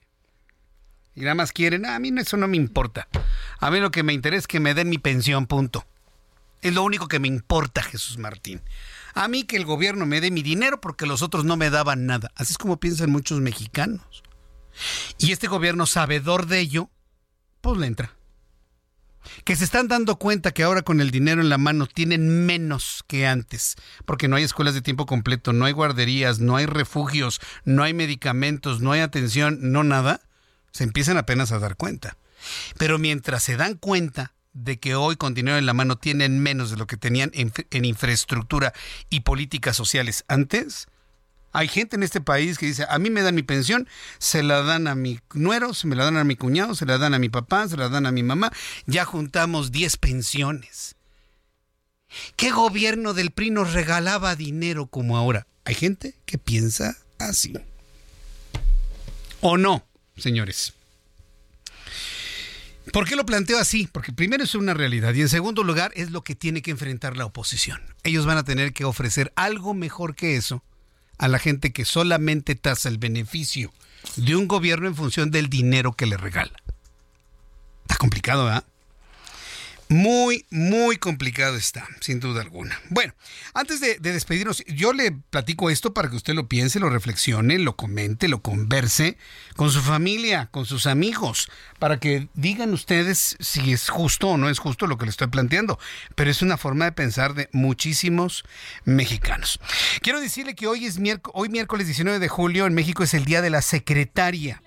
Y nada más quieren, a mí eso no me importa. A mí lo que me interesa es que me den mi pensión, punto. Es lo único que me importa, Jesús Martín. A mí que el gobierno me dé mi dinero porque los otros no me daban nada. Así es como piensan muchos mexicanos. Y este gobierno, sabedor de ello, pues le entra. Que se están dando cuenta que ahora con el dinero en la mano tienen menos que antes, porque no hay escuelas de tiempo completo, no hay guarderías, no hay refugios, no hay medicamentos, no hay atención, no nada se empiezan apenas a dar cuenta. Pero mientras se dan cuenta de que hoy con dinero en la mano tienen menos de lo que tenían en, infraestructura y políticas sociales antes, hay gente en este país que dice, a mí me dan mi pensión, se la dan a mi nuero, se me la dan a mi cuñado, se la dan a mi papá, se la dan a mi mamá, ya juntamos 10 pensiones. ¿Qué gobierno del PRI nos regalaba dinero como ahora? Hay gente que piensa así. ¿O no? Señores. ¿Por qué lo planteo así? Porque primero es una realidad y en segundo lugar es lo que tiene que enfrentar la oposición. Ellos van a tener que ofrecer algo mejor que eso a la gente que solamente tasa el beneficio de un gobierno en función del dinero que le regala. Está complicado, ¿verdad? Muy, muy complicado está, sin duda alguna. Bueno, antes de, despedirnos, yo le platico esto para que usted lo piense, lo reflexione, lo comente, lo converse con su familia, con sus amigos, para que digan ustedes si es justo o no es justo lo que le estoy planteando. Pero es una forma de pensar de muchísimos mexicanos. Quiero decirle que hoy es hoy miércoles 19 de julio en México es el Día de la Secretaria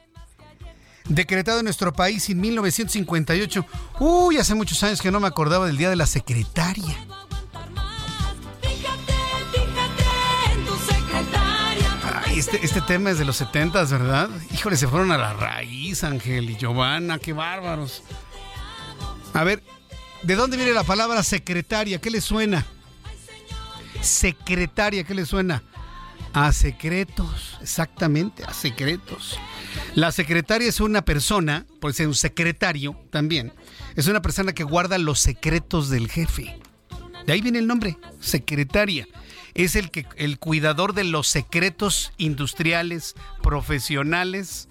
decretado en nuestro país en 1958. Uy, hace muchos años que no me acordaba del Día de la Secretaria. Ay, este, este tema es de los 70, ¿verdad? Híjole, se fueron a la raíz, Ángel y Giovanna, qué bárbaros. A ver, ¿de dónde viene la palabra secretaria? ¿Qué le suena? Secretaria, ¿qué le suena? A secretos, exactamente, a secretos. La secretaria es una persona, puede ser un secretario también, es una persona que guarda los secretos del jefe. De ahí viene el nombre, secretaria. Es el que el cuidador de los secretos industriales, profesionales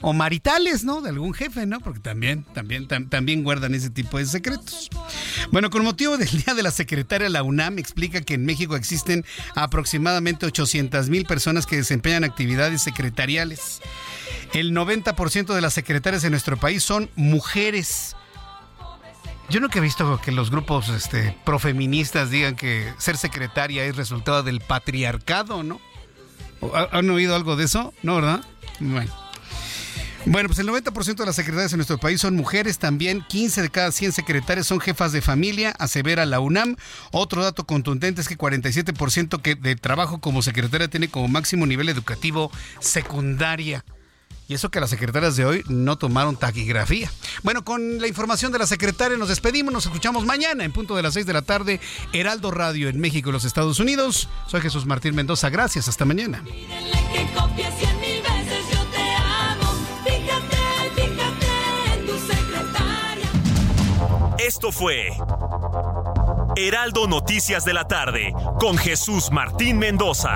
o maritales, ¿no? De algún jefe, ¿no? Porque también, también, también guardan ese tipo de secretos. Bueno, con motivo del Día de la Secretaria, la UNAM explica que en México existen aproximadamente 800 mil personas que desempeñan actividades secretariales. El 90% de las secretarias en nuestro país son mujeres. Yo nunca he visto que los grupos este, profeministas digan que ser secretaria es resultado del patriarcado, ¿no? ¿Han oído algo de eso? ¿No, verdad? Bueno. Pues el 90% de las secretarias en nuestro país son mujeres, también 15 de cada 100 secretarias son jefas de familia, asevera la UNAM. Otro dato contundente es que 47% que de trabajo como secretaria tiene como máximo nivel educativo secundaria. Y eso que las secretarias de hoy no tomaron taquigrafía. Bueno, con la información de la secretaria nos despedimos, nos escuchamos mañana en punto de las 6 de la tarde, Heraldo Radio en México y los Estados Unidos. Soy Jesús Martín Mendoza, gracias, hasta mañana. Esto fue Heraldo Noticias de la tarde con Jesús Martín Mendoza.